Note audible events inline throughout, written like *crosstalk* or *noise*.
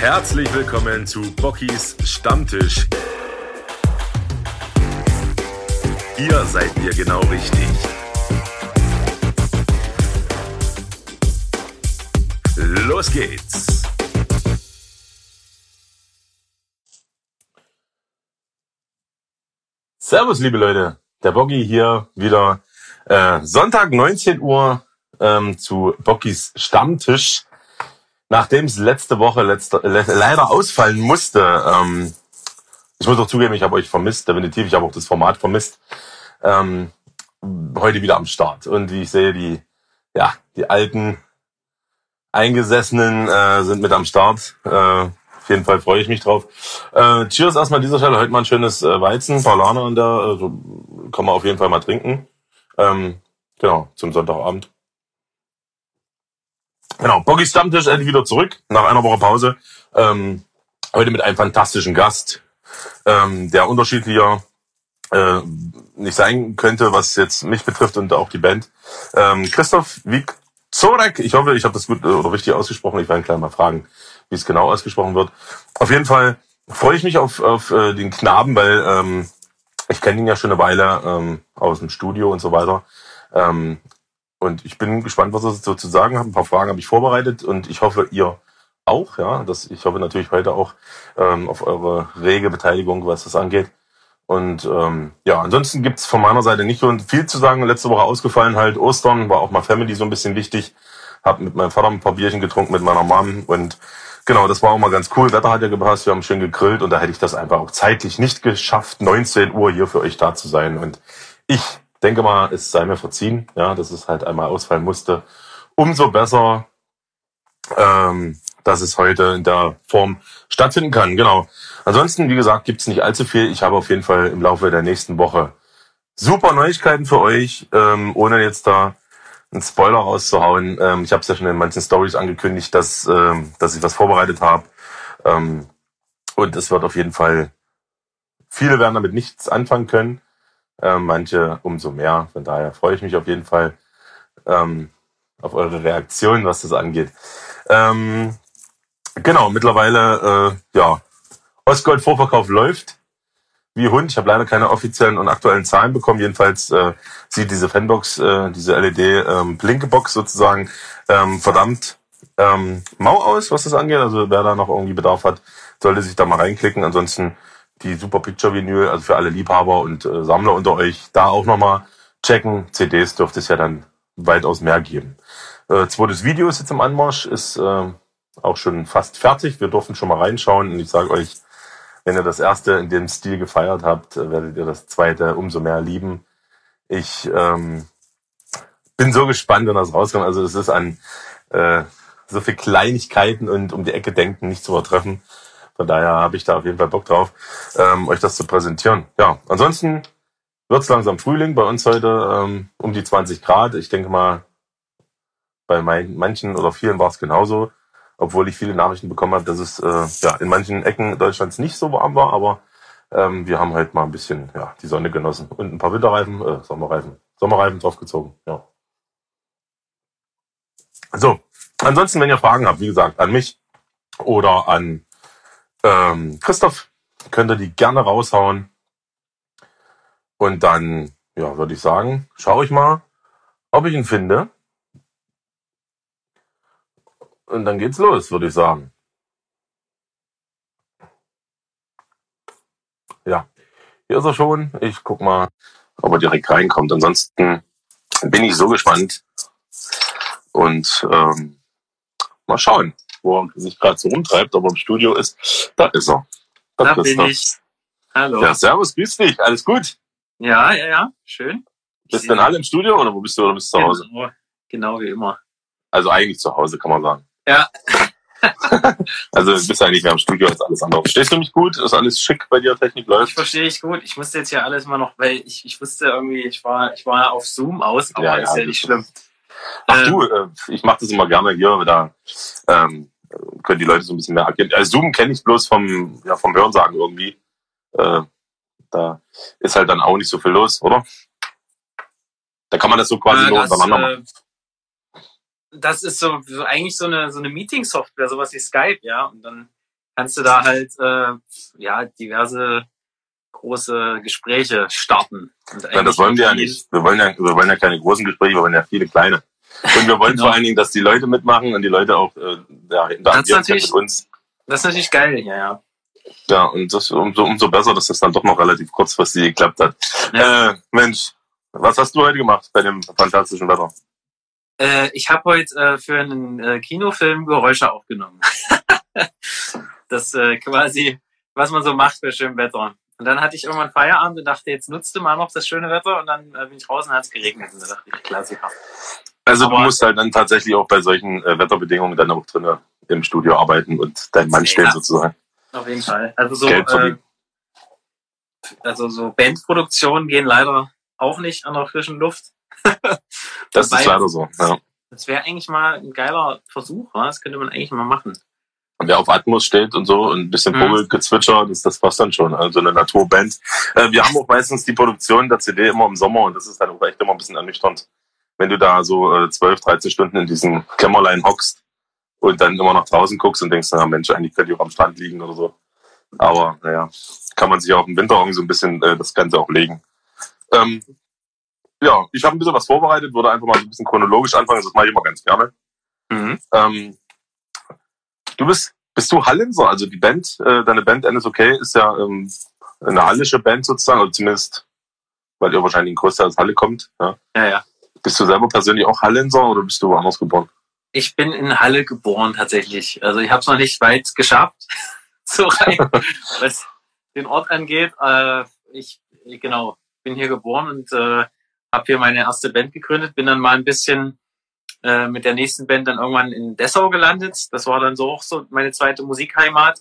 Herzlich willkommen zu Bockys Stammtisch. Hier seid ihr genau richtig. Los geht's. Servus, liebe Leute. Der Boggy hier wieder. Äh, Sonntag 19 Uhr ähm, zu Bockys Stammtisch. Nachdem es letzte Woche letzte, le leider ausfallen musste, ähm, ich muss auch zugeben, ich habe euch vermisst, definitiv, ich habe auch das Format vermisst, ähm, heute wieder am Start. Und wie ich sehe, die, ja, die alten Eingesessenen äh, sind mit am Start. Äh, auf jeden Fall freue ich mich drauf. Äh, cheers erstmal an dieser Stelle. Heute mal ein schönes äh, Weizen, Paulaner in der, also kann man auf jeden Fall mal trinken. Ähm, genau, zum Sonntagabend. Genau, Boggy Stammtisch endlich wieder zurück, nach einer Woche Pause. Ähm, heute mit einem fantastischen Gast, ähm, der unterschiedlicher äh, nicht sein könnte, was jetzt mich betrifft und auch die Band. Ähm, Christoph Wikzorek, ich hoffe, ich habe das gut äh, oder richtig ausgesprochen. Ich werde gleich mal fragen, wie es genau ausgesprochen wird. Auf jeden Fall freue ich mich auf, auf äh, den Knaben, weil ähm, ich kenne ihn ja schon eine Weile ähm, aus dem Studio und so weiter. Ähm, und ich bin gespannt, was er so zu sagen hat. Ein paar Fragen habe ich vorbereitet und ich hoffe, ihr auch. Ja, das, ich hoffe natürlich heute auch ähm, auf eure rege Beteiligung, was das angeht. Und ähm, ja, ansonsten gibt's von meiner Seite nicht viel zu sagen. Letzte Woche ausgefallen halt. Ostern war auch mal Family so ein bisschen wichtig. Hab mit meinem Vater ein paar Bierchen getrunken, mit meiner Mom. Und genau, das war auch mal ganz cool. Wetter hat ja gepasst, wir haben schön gegrillt. Und da hätte ich das einfach auch zeitlich nicht geschafft, 19 Uhr hier für euch da zu sein. Und ich denke mal, es sei mir verziehen, ja, dass es halt einmal ausfallen musste. Umso besser, ähm, dass es heute in der Form stattfinden kann. Genau. Ansonsten, wie gesagt, gibt's nicht allzu viel. Ich habe auf jeden Fall im Laufe der nächsten Woche super Neuigkeiten für euch, ähm, ohne jetzt da einen Spoiler rauszuhauen. Ähm, ich habe es ja schon in manchen Stories angekündigt, dass, ähm, dass ich was vorbereitet habe. Ähm, und es wird auf jeden Fall, viele werden damit nichts anfangen können. Äh, manche umso mehr. Von daher freue ich mich auf jeden Fall ähm, auf eure Reaktion, was das angeht. Ähm, genau, mittlerweile, äh, ja, Ostgold-Vorverkauf läuft wie Hund. Ich habe leider keine offiziellen und aktuellen Zahlen bekommen. Jedenfalls äh, sieht diese Fanbox, äh, diese LED-Blinkebox ähm, sozusagen ähm, verdammt ähm, mau aus, was das angeht. Also wer da noch irgendwie Bedarf hat, sollte sich da mal reinklicken. Ansonsten die Super Picture Vinyl, also für alle Liebhaber und äh, Sammler unter euch, da auch nochmal checken. CDs dürfte es ja dann weitaus mehr geben. Äh, zweites Video ist jetzt im Anmarsch, ist äh, auch schon fast fertig. Wir durften schon mal reinschauen und ich sage euch, wenn ihr das erste in dem Stil gefeiert habt, werdet ihr das zweite umso mehr lieben. Ich ähm, bin so gespannt, wenn das rauskommt. Also es ist an äh, so viel Kleinigkeiten und um die Ecke denken nicht zu übertreffen. Von daher habe ich da auf jeden Fall Bock drauf, ähm, euch das zu präsentieren. Ja, ansonsten wird es langsam Frühling. Bei uns heute ähm, um die 20 Grad. Ich denke mal, bei mein, manchen oder vielen war es genauso. Obwohl ich viele Nachrichten bekommen habe, dass es äh, ja in manchen Ecken Deutschlands nicht so warm war. Aber ähm, wir haben halt mal ein bisschen ja, die Sonne genossen. Und ein paar Winterreifen, äh, Sommerreifen, Sommerreifen draufgezogen. Ja. So, ansonsten, wenn ihr Fragen habt, wie gesagt, an mich oder an ähm, Christoph könnt ihr die gerne raushauen. Und dann, ja, würde ich sagen, schaue ich mal, ob ich ihn finde. Und dann geht's los, würde ich sagen. Ja, hier ist er schon. Ich guck mal, ob er direkt reinkommt. Ansonsten bin ich so gespannt. Und ähm, mal schauen wo er sich gerade so rumtreibt, aber im Studio ist. Da ist er. Da, da bin ich. Hallo. Ja, servus, grüß dich. Alles gut? Ja, ja, ja. Schön. Bist du denn alle im Studio oder wo bist du oder bist du zu Hause? Genau, genau wie immer. Also eigentlich zu Hause, kann man sagen. Ja. *laughs* also du bist eigentlich mehr im Studio als alles andere. Verstehst du mich gut? Ist alles schick bei dir, Technik läuft? Ich verstehe dich gut. Ich musste jetzt hier alles mal noch, weil ich, ich wusste irgendwie, ich war, ich war auf Zoom aus, aber ja, ist ja, ja nicht schlimm. Ach ähm, du, äh, ich mache das immer gerne hier, da ähm, können die Leute so ein bisschen mehr erkennen. Also Zoom kenne ich bloß vom, ja, vom Hörensagen irgendwie. Äh, da ist halt dann auch nicht so viel los, oder? Da kann man das so quasi äh, nur untereinander machen. Das ist so, so eigentlich so eine, so eine Meeting-Software, sowas wie Skype, ja. Und dann kannst du da halt äh, ja diverse große Gespräche starten. Ja, das wollen wir ja nicht. Wir wollen ja, wir wollen ja keine großen Gespräche, wir wollen ja viele kleine. Und wir wollen Genau. vor allen Dingen, dass die Leute mitmachen und die Leute auch äh, ja, interagieren mit uns. Das ist natürlich geil, ja, ja. Ja, und das umso, umso besser, dass das dann doch noch relativ kurzfristig geklappt hat. Ja. Äh, Mensch, was hast du heute gemacht bei dem fantastischen Wetter? Äh, ich habe heute äh, für einen äh, Kinofilm Geräusche aufgenommen. *laughs* das äh, quasi, was man so macht bei schönem Wetter. Und dann hatte ich irgendwann Feierabend und dachte, jetzt nutzt du mal noch das schöne Wetter und dann bin ich raus und hat es geregnet. Und da dachte ich, Klassiker. Also Aber- du musst halt dann tatsächlich auch bei solchen äh, Wetterbedingungen dann auch drinnen im Studio arbeiten und deinen Mann stellen Ja. sozusagen. Auf jeden Fall. Also so, äh, also so Bandproduktionen gehen leider auch nicht an der frischen Luft. *laughs* Das Wobei- ist leider so. Ja. Das wäre eigentlich mal ein geiler Versuch, wa? das könnte man eigentlich mal machen. Und wer auf Atmos steht und so und ein bisschen Mhm. Vogelgezwitscher, das, das passt dann schon. Also eine Naturband. Äh, wir haben auch meistens die Produktion der CD immer im Sommer und das ist dann auch echt immer ein bisschen ernüchternd, wenn du da so äh, 12, 13 Stunden in diesem Kämmerlein hockst und dann immer nach draußen guckst und denkst, na Mensch, eigentlich könnte ich auch am Strand liegen oder so. Aber naja, kann man sich auch im Winter irgendwie so ein bisschen äh, das Ganze auch legen. Ähm, ja, ich habe ein bisschen was vorbereitet, würde einfach mal so ein bisschen chronologisch anfangen, das mache ich immer ganz gerne. Mhm. Ähm, du bist, bist du Hallenser? Also die Band, äh, deine Band NSOK ist ja ähm, eine hallische Band sozusagen, oder zumindest, weil ihr wahrscheinlich in Größter aus Halle kommt. Ja. Ja, ja. Bist du selber persönlich auch Hallenser oder bist du woanders geboren? Ich bin in Halle geboren tatsächlich. Also ich habe es noch nicht weit geschafft, *laughs* so rein, *laughs* was den Ort angeht. Äh, ich genau bin hier geboren und äh, habe hier meine erste Band gegründet. Bin dann mal ein bisschen äh, mit der nächsten Band dann irgendwann in Dessau gelandet. Das war dann so auch so meine zweite Musikheimat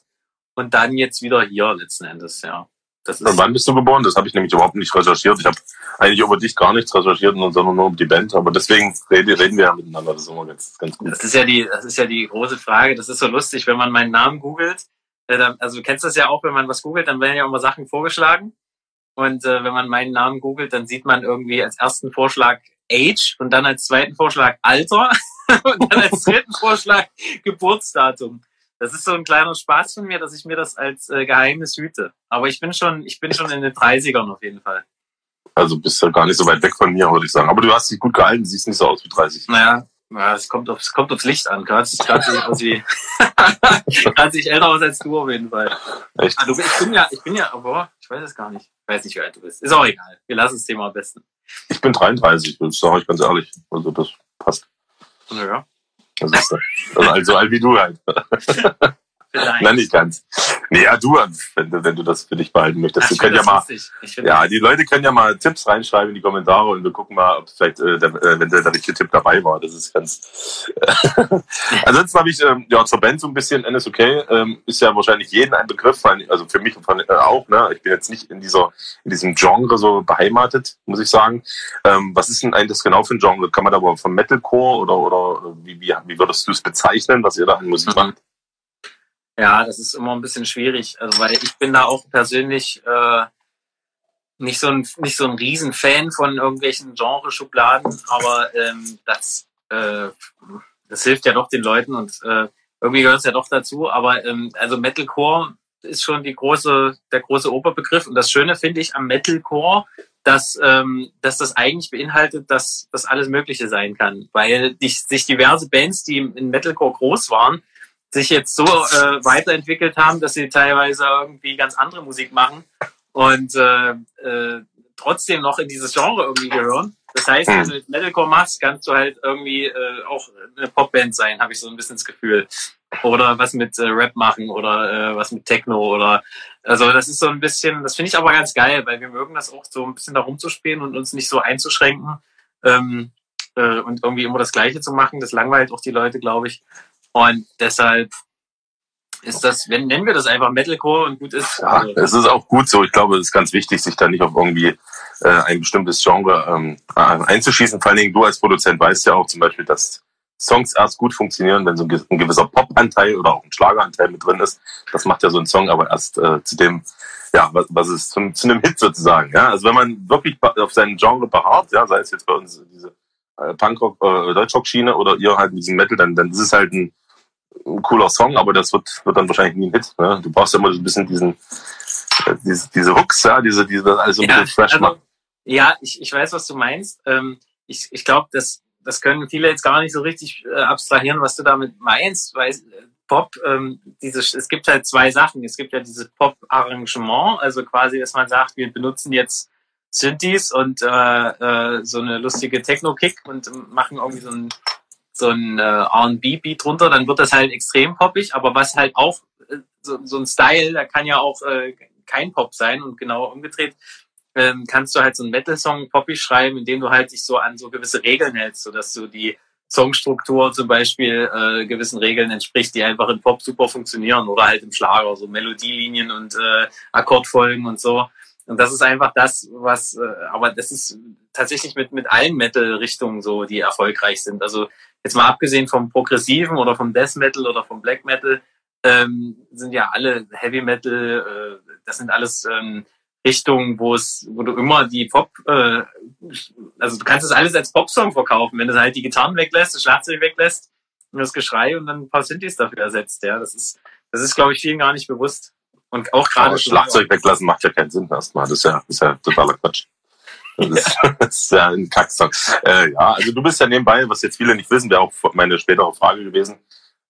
und dann jetzt wieder hier letzten Endes. Ja, das Und ist wann bist du geboren? Das habe ich nämlich überhaupt nicht recherchiert. Ich habe eigentlich über dich gar nichts recherchiert, sondern nur um die Band. Aber deswegen reden, wir ja miteinander. Das ist immer ganz, ganz gut. Das ist ja die, das ist ja die große Frage. Das ist so lustig, wenn man meinen Namen googelt. Äh, also du kennst das ja auch, wenn man was googelt, dann werden ja immer Sachen vorgeschlagen. Und äh, wenn man meinen Namen googelt, dann sieht man irgendwie als ersten Vorschlag Age und dann als zweiten Vorschlag Alter *laughs* und dann als dritten Vorschlag Geburtsdatum. Das ist so ein kleiner Spaß von mir, dass ich mir das als äh, Geheimnis hüte. Aber ich bin schon, ich bin schon in den 30ern auf jeden Fall. Also bist du gar nicht so weit weg von mir, würde ich sagen. Aber du hast dich gut gehalten, siehst nicht so aus wie 30. Naja, ja, es kommt aufs, kommt aufs Licht an. Gerade sehe *laughs* ich älter aus als du auf jeden Fall. Echt? Also ich bin ja, ich bin ja, aber ich weiß es gar nicht. Ich weiß nicht, wie alt du bist. Ist auch egal. Wir lassen das Thema am besten. Ich bin 33, das sage ich ganz ehrlich. Also das passt. Naja, Das ist, also, also wie du halt. *laughs* vielleicht. Nein, nicht ganz. Nee, ja, du, wenn, du- wenn du das für dich behalten möchtest. Ach, Du können ja mal, ja, die Leute können ja mal Tipps reinschreiben in die Kommentare und wir gucken mal, ob vielleicht, äh, der, äh, wenn der, der richtige Tipp dabei war. Das ist ganz. *laughs* Ansonsten habe ich ähm, ja zur Band so ein bisschen NSOK, ähm, ist ja wahrscheinlich jeden ein Begriff, also für mich von, äh, auch. Ne? Ich bin jetzt nicht in dieser in diesem Genre so beheimatet, muss ich sagen. Ähm, was ist denn eigentlich das genau für ein Genre? Kann man da aber vom Metalcore oder oder wie, wie, wie würdest du es bezeichnen, was ihr da an Musik Mhm. macht? Ja, das ist immer ein bisschen schwierig, also weil ich bin da auch persönlich äh, nicht so ein nicht so ein Riesenfan von irgendwelchen Genreschubladen, aber ähm, das äh, das hilft ja doch den Leuten und äh, irgendwie gehört es ja doch dazu. Aber ähm, also Metalcore ist schon die große der große Oberbegriff. Und das Schöne finde ich am Metalcore, dass ähm, dass das eigentlich beinhaltet, dass das alles Mögliche sein kann, weil die, sich diverse Bands, die in Metalcore groß waren sich jetzt so äh, weiterentwickelt haben, dass sie teilweise irgendwie ganz andere Musik machen und äh, äh, trotzdem noch in dieses Genre irgendwie gehören. Das heißt, wenn du jetzt Metalcore machst, kannst du halt irgendwie äh, auch eine Popband sein, habe ich so ein bisschen das Gefühl. Oder was mit äh, Rap machen oder äh, was mit Techno oder also das ist so ein bisschen, das finde ich aber ganz geil, weil wir mögen das auch so ein bisschen da rumzuspielen und uns nicht so einzuschränken ähm, äh, und irgendwie immer das Gleiche zu machen. Das langweilt auch die Leute, glaube ich. Und deshalb ist das, wenn nennen wir das einfach Metalcore und gut ist. Ja, Also, es ist auch gut so. Ich glaube, es ist ganz wichtig, sich da nicht auf irgendwie äh, ein bestimmtes Genre ähm, äh, einzuschießen. Vor allen Dingen du als Produzent weißt ja auch zum Beispiel, dass Songs erst gut funktionieren, wenn so ein ge- ein gewisser Pop-Anteil oder auch ein Schlageranteil mit drin ist. Das macht ja so ein Song aber erst äh, zu dem, ja, was, was ist zum, zu einem Hit sozusagen. Ja, also wenn man wirklich auf seinem Genre beharrt, ja, sei es jetzt bei uns diese äh, Punkrock, äh, Deutschrock-Schiene oder ihr halt in diesem Metal, dann, dann ist es halt ein ein cooler Song, aber das wird, wird dann wahrscheinlich nie ein Hit. Ne? Du brauchst ja immer so ein bisschen diesen, äh, diese, diese Hooks, ja, diese, diese, das alles so ein Ja, bisschen fresh also- machen. Ja, ich, ich weiß, was du meinst. Ähm, ich ich glaube, das, das können viele jetzt gar nicht so richtig äh, abstrahieren, was du damit meinst, weil äh, Pop, ähm, diese, es gibt halt zwei Sachen. Es gibt ja dieses Pop-Arrangement, also quasi, dass man sagt, wir benutzen jetzt Synthes und äh, äh, so eine lustige Techno-Kick und machen irgendwie so ein, so ein äh, R&B-Beat drunter, dann wird das halt extrem poppig, aber was halt auch äh, so, so ein Style, da kann ja auch äh, kein Pop sein und genau umgedreht ähm, kannst du halt so einen Metal-Song poppig schreiben, indem du halt dich so an so gewisse Regeln hältst, sodass du die Songstruktur zum Beispiel äh, gewissen Regeln entspricht, die einfach in Pop super funktionieren oder halt im Schlager, so Melodielinien und äh, Akkordfolgen und so. Und das ist einfach das, was, äh, aber das ist tatsächlich mit, mit allen Metal-Richtungen so, die erfolgreich sind. Also jetzt mal abgesehen vom Progressiven oder vom Death Metal oder vom Black Metal, ähm, sind ja alle Heavy Metal, äh, das sind alles ähm, Richtungen, wo es, wo du immer die Pop, äh, also du kannst das alles als Popsong verkaufen, wenn du halt die Gitarren weglässt, das Schlagzeug weglässt und das Geschrei und dann ein paar Synthes dafür ersetzt, ja. Das ist, das ist, glaube ich, vielen gar nicht bewusst. Und auch gerade Schlagzeug weglassen macht ja keinen Sinn erstmal. Das ist ja, das ist ja totaler Quatsch. Das ist, *laughs* das ist ja ein Kacksong. Äh, ja, also du bist ja nebenbei, was jetzt viele nicht wissen, wäre auch meine spätere Frage gewesen.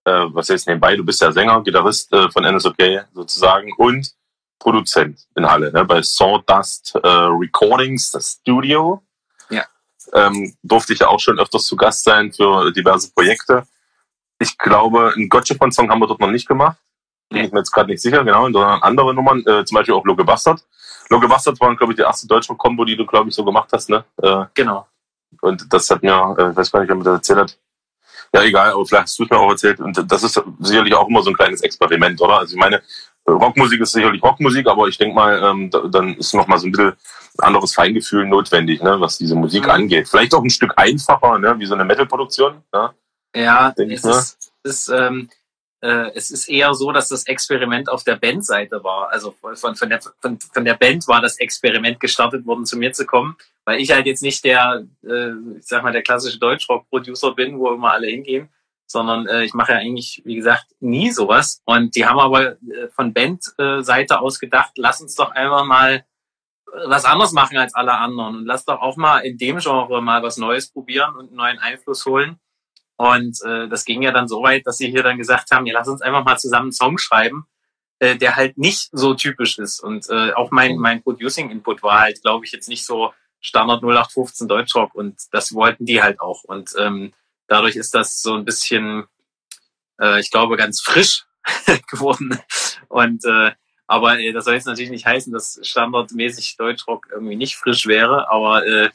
Äh, was jetzt nebenbei, du bist ja Sänger, Gitarrist äh, von NSOK sozusagen und Produzent in Halle, ne, bei Sawdust äh, Recordings, das Studio. Ja. Ähm, durfte ich ja auch schon öfters zu Gast sein für diverse Projekte. Ich glaube, einen Gotcha-Song haben wir dort noch nicht gemacht. Bin ich mir jetzt gerade nicht sicher, genau, sondern andere Nummern, äh, zum Beispiel auch Loge Bastard. Loge Bastard war, glaube ich, die erste deutsche Combo, die du, glaube ich, so gemacht hast, ne? Äh, Genau. und das hat mir, äh, ich weiß gar nicht, wer mir das erzählt hat. Ja, egal, aber vielleicht hast du es mir auch erzählt. Und das ist sicherlich auch immer so ein kleines Experiment, oder? Also ich meine, äh, Rockmusik ist sicherlich Rockmusik, aber ich denke mal, ähm, da, dann ist noch mal so ein bisschen anderes Feingefühl notwendig, ne, was diese Musik Mhm. angeht. Vielleicht auch ein Stück einfacher, ne, wie so eine Metal-Produktion. Ne? Ja, Denk ich, es ist, ist, ähm, äh, es ist eher so, dass das Experiment auf der Bandseite war. Also von, von, der, von, von der Band war das Experiment gestartet worden, zu mir zu kommen, weil ich halt jetzt nicht der, äh, ich sag mal, der klassische Deutschrock-Producer bin, wo immer alle hingehen, sondern äh, ich mache ja eigentlich, wie gesagt, nie sowas. Und die haben aber äh, von Bandseite aus gedacht, lass uns doch einfach mal äh, was anderes machen als alle anderen und lass doch auch mal in dem Genre mal was Neues probieren und einen neuen Einfluss holen. Und äh, das ging ja dann so weit, dass sie hier dann gesagt haben, ja, lass uns einfach mal zusammen einen Song schreiben, äh, der halt nicht so typisch ist. Und äh, auch mein, mein Producing-Input war halt, glaube ich, jetzt nicht so Standard 0815 Deutschrock und das wollten die halt auch. Und ähm, dadurch ist das so ein bisschen, äh, ich glaube, ganz frisch *laughs* geworden. Und äh, aber äh, das soll jetzt natürlich nicht heißen, dass standardmäßig Deutschrock irgendwie nicht frisch wäre, aber äh,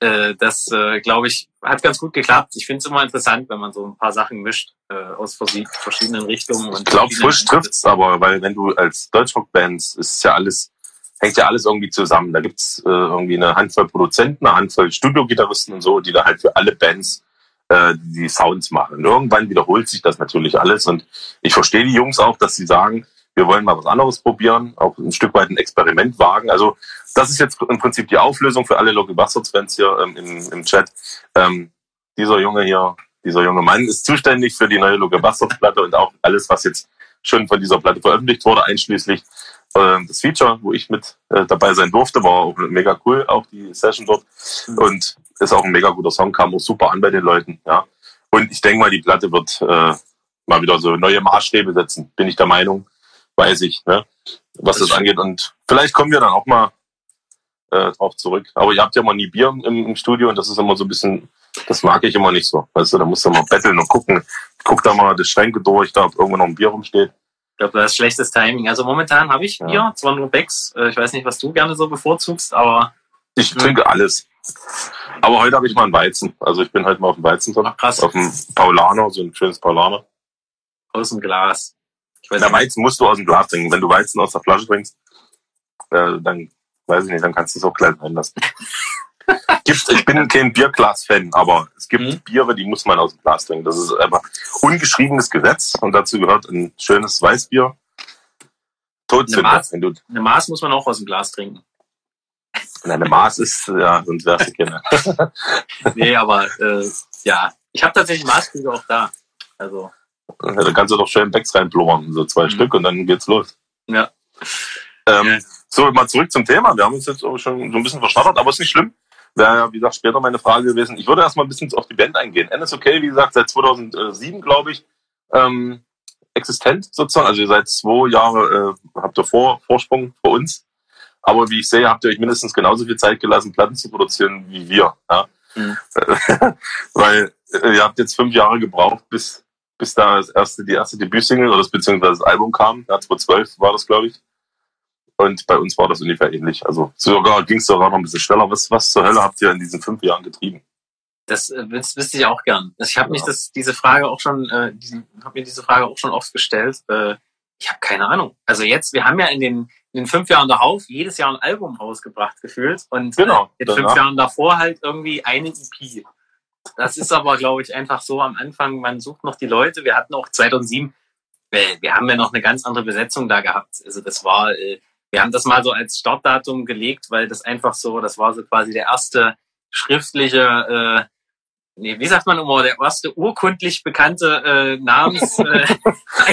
äh, das, äh, glaube ich, hat ganz gut geklappt. Ich finde es immer interessant, wenn man so ein paar Sachen mischt äh, aus verschiedenen Richtungen. Ich glaube, frisch trifft's aber, weil wenn du als Deutschrock-Bands, ist ja alles, hängt ja alles irgendwie zusammen. Da gibt's äh, irgendwie eine Handvoll Produzenten, eine Handvoll Studiogitarristen und so, die da halt für alle Bands äh, die Sounds machen. Und irgendwann wiederholt sich das natürlich alles und ich verstehe die Jungs auch, dass sie sagen, wir wollen mal was anderes probieren, auch ein Stück weit ein Experiment wagen. Also das ist jetzt im Prinzip die Auflösung für alle Local Bastards Fans hier ähm, im, im Chat. Ähm, dieser Junge hier, dieser junge Mann ist zuständig für die neue Local Bastards Platte und auch alles, was jetzt schon von dieser Platte veröffentlicht wurde, einschließlich äh, das Feature, wo ich mit äh, dabei sein durfte, war auch mega cool, auch die Session dort und ist auch ein mega guter Song, kam auch super an bei den Leuten, ja. Und ich denke mal, die Platte wird äh, mal wieder so neue Maßstäbe setzen, bin ich der Meinung, weiß ich, ne? was das angeht. Und vielleicht kommen wir dann auch mal äh, drauf zurück. Aber ihr habt ja mal nie Bier im, im Studio und das ist immer so ein bisschen, das mag ich immer nicht so. Weißt du, da musst du mal betteln und gucken. Ich guck da mal die Schränke durch, da ob irgendwo noch ein Bier rumsteht. Ich glaube, das ist schlechtes Timing. Also momentan habe ich Ja. Bier, zwar nur Becks. Äh, Ich weiß nicht, was du gerne so bevorzugst, aber Ich Mhm. trinke alles. Aber heute habe ich mal einen Weizen. Also ich bin halt mal auf dem Weizen drin. ach, krass, Auf dem Paulaner, so ein schönes Paulaner. aus dem Glas. Na, nicht. Weizen musst du aus dem Glas trinken. Wenn du Weizen aus der Flasche trinkst, äh, dann weiß ich nicht, dann kannst du es auch gleich sein lassen. *laughs* Gibt, ich bin kein Bierglas-Fan, aber es gibt Mhm. Biere, die muss man aus dem Glas trinken. Das ist einfach ungeschriebenes Gesetz und dazu gehört ein schönes Weißbier. Todsünder, Maß? wenn du Eine Maß muss man auch aus dem Glas trinken. eine Maß ist, ja, sonst wärst du keine. *laughs* Nee, aber äh, ja, ich habe tatsächlich Maßkrüge auch da. Also Da kannst du doch schön Backs reinblubbern, so zwei mhm. Stück und dann geht's los. Ja. Ähm, ja. So, mal zurück zum Thema. Wir haben uns jetzt auch schon so ein bisschen verschnattert, aber ist nicht schlimm. Wäre ja, wie gesagt, später meine Frage gewesen. Ich würde erstmal ein bisschen auf die Band eingehen. NSOK, wie gesagt, seit 2007, glaube ich, ähm, existent sozusagen. Also ihr seid zwei Jahre, äh, habt ihr Vor Vorsprung vor uns. Aber wie ich sehe, habt ihr euch mindestens genauso viel Zeit gelassen, Platten zu produzieren wie wir. Ja? Mhm. *laughs* Weil äh, ihr habt jetzt fünf Jahre gebraucht, bis, bis da das erste, die erste Debütsingle oder das, beziehungsweise das Album kam. Ja, 2012 war das, glaube ich. Und bei uns war das ungefähr ähnlich. Also sogar ging es sogar noch ein bisschen schneller. Was, was zur Hölle habt ihr in diesen fünf Jahren getrieben? Das äh, wüsste ich auch gern. Also ich habe ja. mich das, diese Frage auch schon, äh, habe mir diese Frage auch schon oft gestellt. Äh, ich habe keine Ahnung. Also jetzt, wir haben ja in den, in den fünf Jahren darauf jedes Jahr ein Album rausgebracht gefühlt und genau, äh, in fünf Jahren davor halt irgendwie eine EP. Das ist aber, glaube ich, einfach so am Anfang, man sucht noch die Leute. Wir hatten auch 2007, wir, wir haben ja noch eine ganz andere Besetzung da gehabt. Also das war, äh, wir haben das mal so als Startdatum gelegt, weil das einfach so, das war so quasi der erste schriftliche äh, nee, wie sagt man immer, der erste urkundlich bekannte äh, Namens, äh,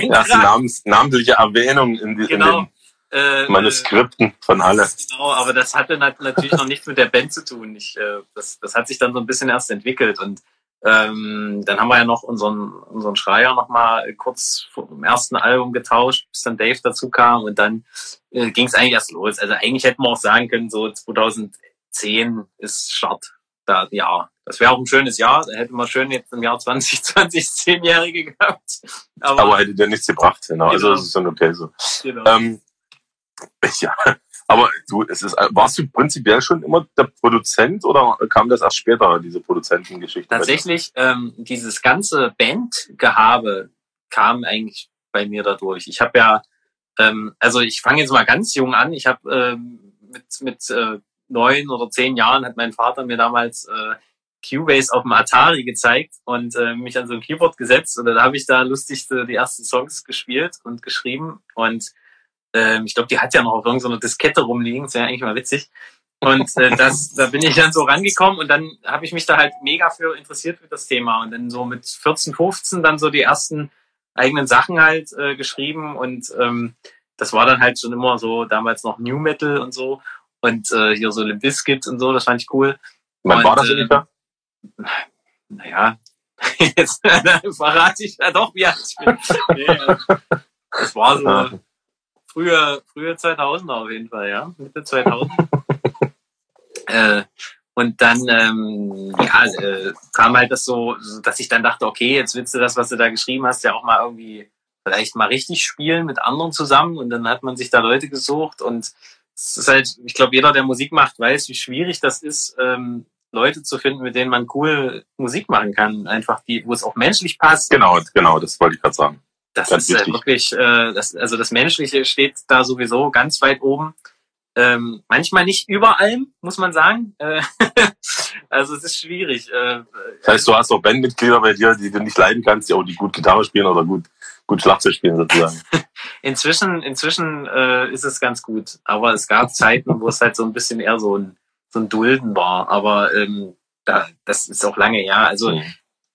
*laughs* erste Namens, namentliche Erwähnung in, die, genau. in den äh, Manuskripten von Halle. Genau, aber das hatte natürlich noch nichts mit der Band zu tun. Ich, äh, das, das hat sich dann so ein bisschen erst entwickelt und ähm, dann haben wir ja noch unseren, unseren Schreier noch mal kurz vor dem ersten Album getauscht, bis dann Dave dazu kam und dann äh, ging es eigentlich erst los. Also eigentlich hätten wir auch sagen können, so 2010 ist Start da, ja, das wäre auch ein schönes Jahr. Da hätte man schön jetzt im Jahr 2020 Zehnjährige gehabt. Aber, aber hätte dir nichts gebracht, genau. Also, genau. Also das ist dann okay so. Genau. Ähm, *laughs* ja, aber du, es ist, warst du prinzipiell schon immer der Produzent oder kam das erst später, diese Produzentengeschichte? Tatsächlich, ähm, dieses ganze Bandgehabe kam eigentlich bei mir dadurch. Ich habe ja, ähm, also ich fange jetzt mal ganz jung an. Ich habe ähm, mit, mit äh, neun oder zehn Jahren hat mein Vater mir damals äh, Cubase auf dem Atari gezeigt und äh, mich an so ein Keyboard gesetzt und dann habe ich da lustig die ersten Songs gespielt und geschrieben und äh, ich glaube, die hat ja noch auf irgendeiner Diskette rumliegen, das wäre eigentlich mal witzig. Und äh, das, da bin ich dann so rangekommen und dann habe ich mich da halt mega für interessiert für das Thema und dann so mit 14, 15 dann so die ersten eigenen Sachen halt äh, geschrieben und ähm, das war dann halt schon immer so damals noch New Metal und so und äh, hier so Limp Bizkit und so, das fand ich cool. Wann war das ungefähr? naja, *laughs* jetzt verrate ich ja doch, wie alt ich bin. *laughs* Nee, das war so früher, früher 2000 auf jeden Fall, ja, Mitte 2000. *laughs* äh, und dann ähm, ja, äh, kam halt das so, dass ich dann dachte, okay, jetzt willst du das, was du da geschrieben hast, ja auch mal irgendwie vielleicht mal richtig spielen mit anderen zusammen. Und dann hat man sich da Leute gesucht und es ist halt, ich glaube, jeder, der Musik macht, weiß, wie schwierig das ist, ähm, Leute zu finden, mit denen man cool Musik machen kann. Einfach die, wo es auch menschlich passt. Genau, genau, das wollte ich gerade sagen. Das ganz ist äh, wirklich, äh, das, also das Menschliche steht da sowieso ganz weit oben. Ähm, manchmal nicht überall, muss man sagen. Äh, *laughs* also es ist schwierig. Äh, das heißt, du hast auch Bandmitglieder bei dir, die du nicht leiden kannst, die auch die gut Gitarre spielen oder gut, gut Schlagzeug spielen sozusagen. *laughs* inzwischen inzwischen äh, ist es ganz gut. Aber es gab Zeiten, wo es halt so ein bisschen eher so ein so ein Dulden war. Aber ähm, da, das ist auch lange ja. Also mhm.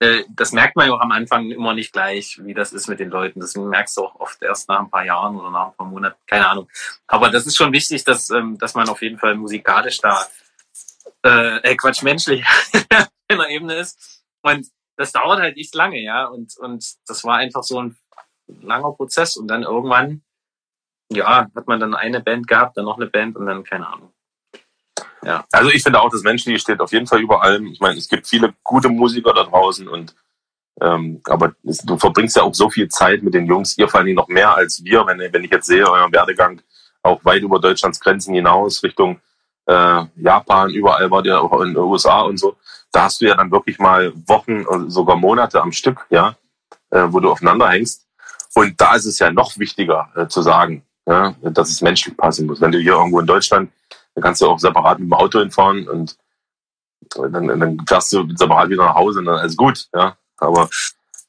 Äh, das merkt man ja auch am Anfang immer nicht gleich, wie das ist mit den Leuten. Das merkst du auch oft erst nach ein paar Jahren oder nach ein paar Monaten, keine Ahnung. Aber das ist schon wichtig, dass, ähm, dass man auf jeden Fall musikalisch da, äh, äh Quatsch, menschlich *laughs* in der Ebene ist. Und das dauert halt nicht lange, ja. Und, und das war einfach so ein langer Prozess. Und dann irgendwann, ja, hat man dann eine Band gehabt, dann noch eine Band und dann keine Ahnung. Ja. Also ich finde auch, das Menschliche steht auf jeden Fall über allem. Ich meine, es gibt viele gute Musiker da draußen und ähm, aber es, du verbringst ja auch so viel Zeit mit den Jungs, ihr vor allem noch mehr als wir, wenn, wenn ich jetzt sehe, euren Werdegang auch weit über Deutschlands Grenzen hinaus, Richtung äh, Japan, überall war der auch in den USA und so. Da hast du ja dann wirklich mal Wochen, sogar Monate am Stück, ja, äh, wo du aufeinander hängst. Und da ist es ja noch wichtiger äh, zu sagen, ja, dass es menschlich passen muss. Wenn du hier irgendwo in Deutschland dann kannst du auch separat mit dem Auto hinfahren und dann, dann fährst du separat wieder nach Hause und dann ist gut, ja. Aber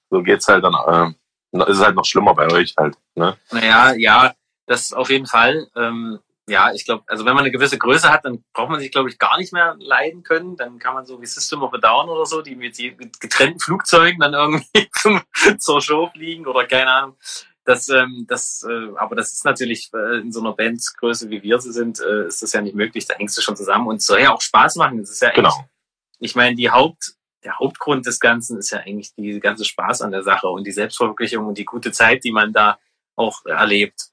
so geht's halt dann, äh, ist es halt noch schlimmer bei euch halt, ne? Naja, ja, das auf jeden Fall. Ähm, ja, ich glaube, also wenn man eine gewisse Größe hat, dann braucht man sich, glaube ich, gar nicht mehr leiden können. Dann kann man so wie System of a Down oder so, die mit getrennten Flugzeugen dann irgendwie *laughs* zum, zur Show fliegen oder keine Ahnung. Das, ähm, das, äh, aber das ist natürlich äh, in so einer Bandgröße, wie wir sie sind, äh, ist das ja nicht möglich. Da hängst du schon zusammen und es soll ja auch Spaß machen. Das ist ja genau. Ich meine, die Haupt, der Hauptgrund des Ganzen ist ja eigentlich die ganze Spaß an der Sache und die Selbstverwirklichung und die gute Zeit, die man da auch erlebt.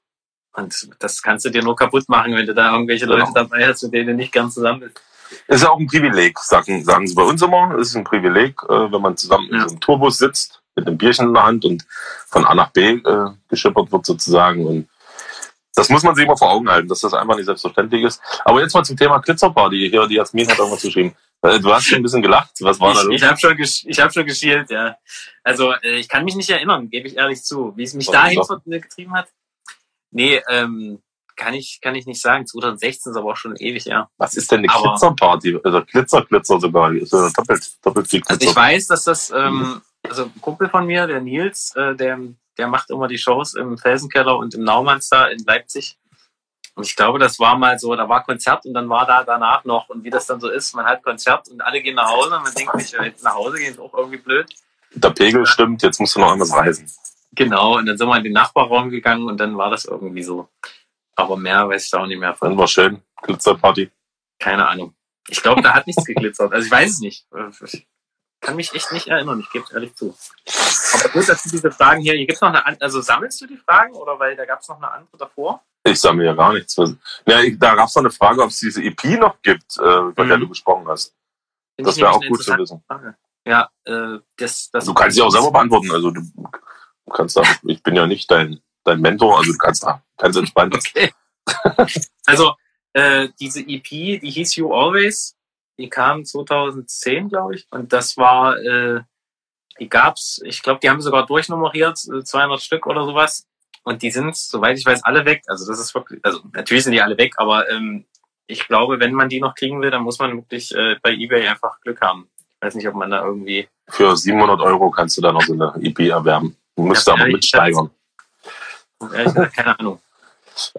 Und das kannst du dir nur kaputt machen, wenn du da irgendwelche genau. Leute dabei hast, mit denen du nicht ganz zusammen bist. Ist ja auch ein Privileg, sagen, sagen sie bei uns immer. Es ist ein Privileg, äh, wenn man zusammen ja. in so einem Tourbus sitzt, mit einem Bierchen in der Hand und von A nach B äh, geschippert wird sozusagen. Und das muss man sich immer vor Augen halten, dass das einfach nicht selbstverständlich ist. Aber jetzt mal zum Thema Glitzerparty. Hier, die Jasmin hat irgendwas geschrieben. Äh, du hast schon ein bisschen gelacht. Was war ich, da los? Ich habe schon, ich hab schon geschielt, ja. Also äh, ich kann mich nicht erinnern, gebe ich ehrlich zu. Wie es mich dahin getrieben hat, Nee, ähm, kann ich, kann ich nicht sagen. 2016 ist aber auch schon ewig, ja. Was ist denn eine Glitzerparty? Also Glitzer, Glitzer sogar. Ja doppelt, doppelt viel Glitzer. Also ich weiß, dass das, ähm, also ein Kumpel von mir, der Nils, äh, der, der macht immer die Shows im Felsenkeller und im Naumannstar in Leipzig. Und ich glaube, das war mal so, da war Konzert und dann war da danach noch. Und wie das dann so ist, man hat Konzert und alle gehen nach Hause und man denkt sich, jetzt nach Hause gehen ist auch irgendwie blöd. Der Pegel stimmt, jetzt musst du noch anders reisen. Genau, und dann sind wir in den Nachbarraum gegangen und dann war das irgendwie so. Aber mehr weiß ich da auch nicht mehr von. Dann war schön, Glitzerparty. Keine Ahnung. Ich glaube, da hat nichts geglitzert. Also ich weiß es nicht. Ich kann mich echt nicht erinnern, ich gebe es ehrlich zu. Aber gut, dass du diese Fragen hier, hier gibt es noch eine, also sammelst du die Fragen oder weil da gab es noch eine andere davor? Ich sammle ja gar nichts. Ja, da gab es noch eine Frage, ob es diese EP noch gibt, äh, von mhm. der du gesprochen hast. Find das wäre auch gut zu wissen. Frage. Ja, äh, das, das du kannst sie auch selber beantworten. Also du Du kannst da, ich bin ja nicht dein, dein Mentor, also du kannst da ganz entspannt. *laughs* Okay. also äh, diese EP, die hieß You Always, die kam 2010, glaube ich, und das war, äh, die gab's, ich glaube, die haben sogar durchnummeriert, 200 äh, Stück oder sowas. Und die sind, soweit ich weiß, alle weg. Also das ist wirklich, also natürlich sind die alle weg, aber ähm, ich glaube, wenn man die noch kriegen will, dann muss man wirklich äh, bei eBay einfach Glück haben. Ich weiß nicht, ob man da irgendwie. Für 700 Euro kannst du da noch so eine EP erwerben. Du musst ja, aber mitsteigern. keine Ahnung.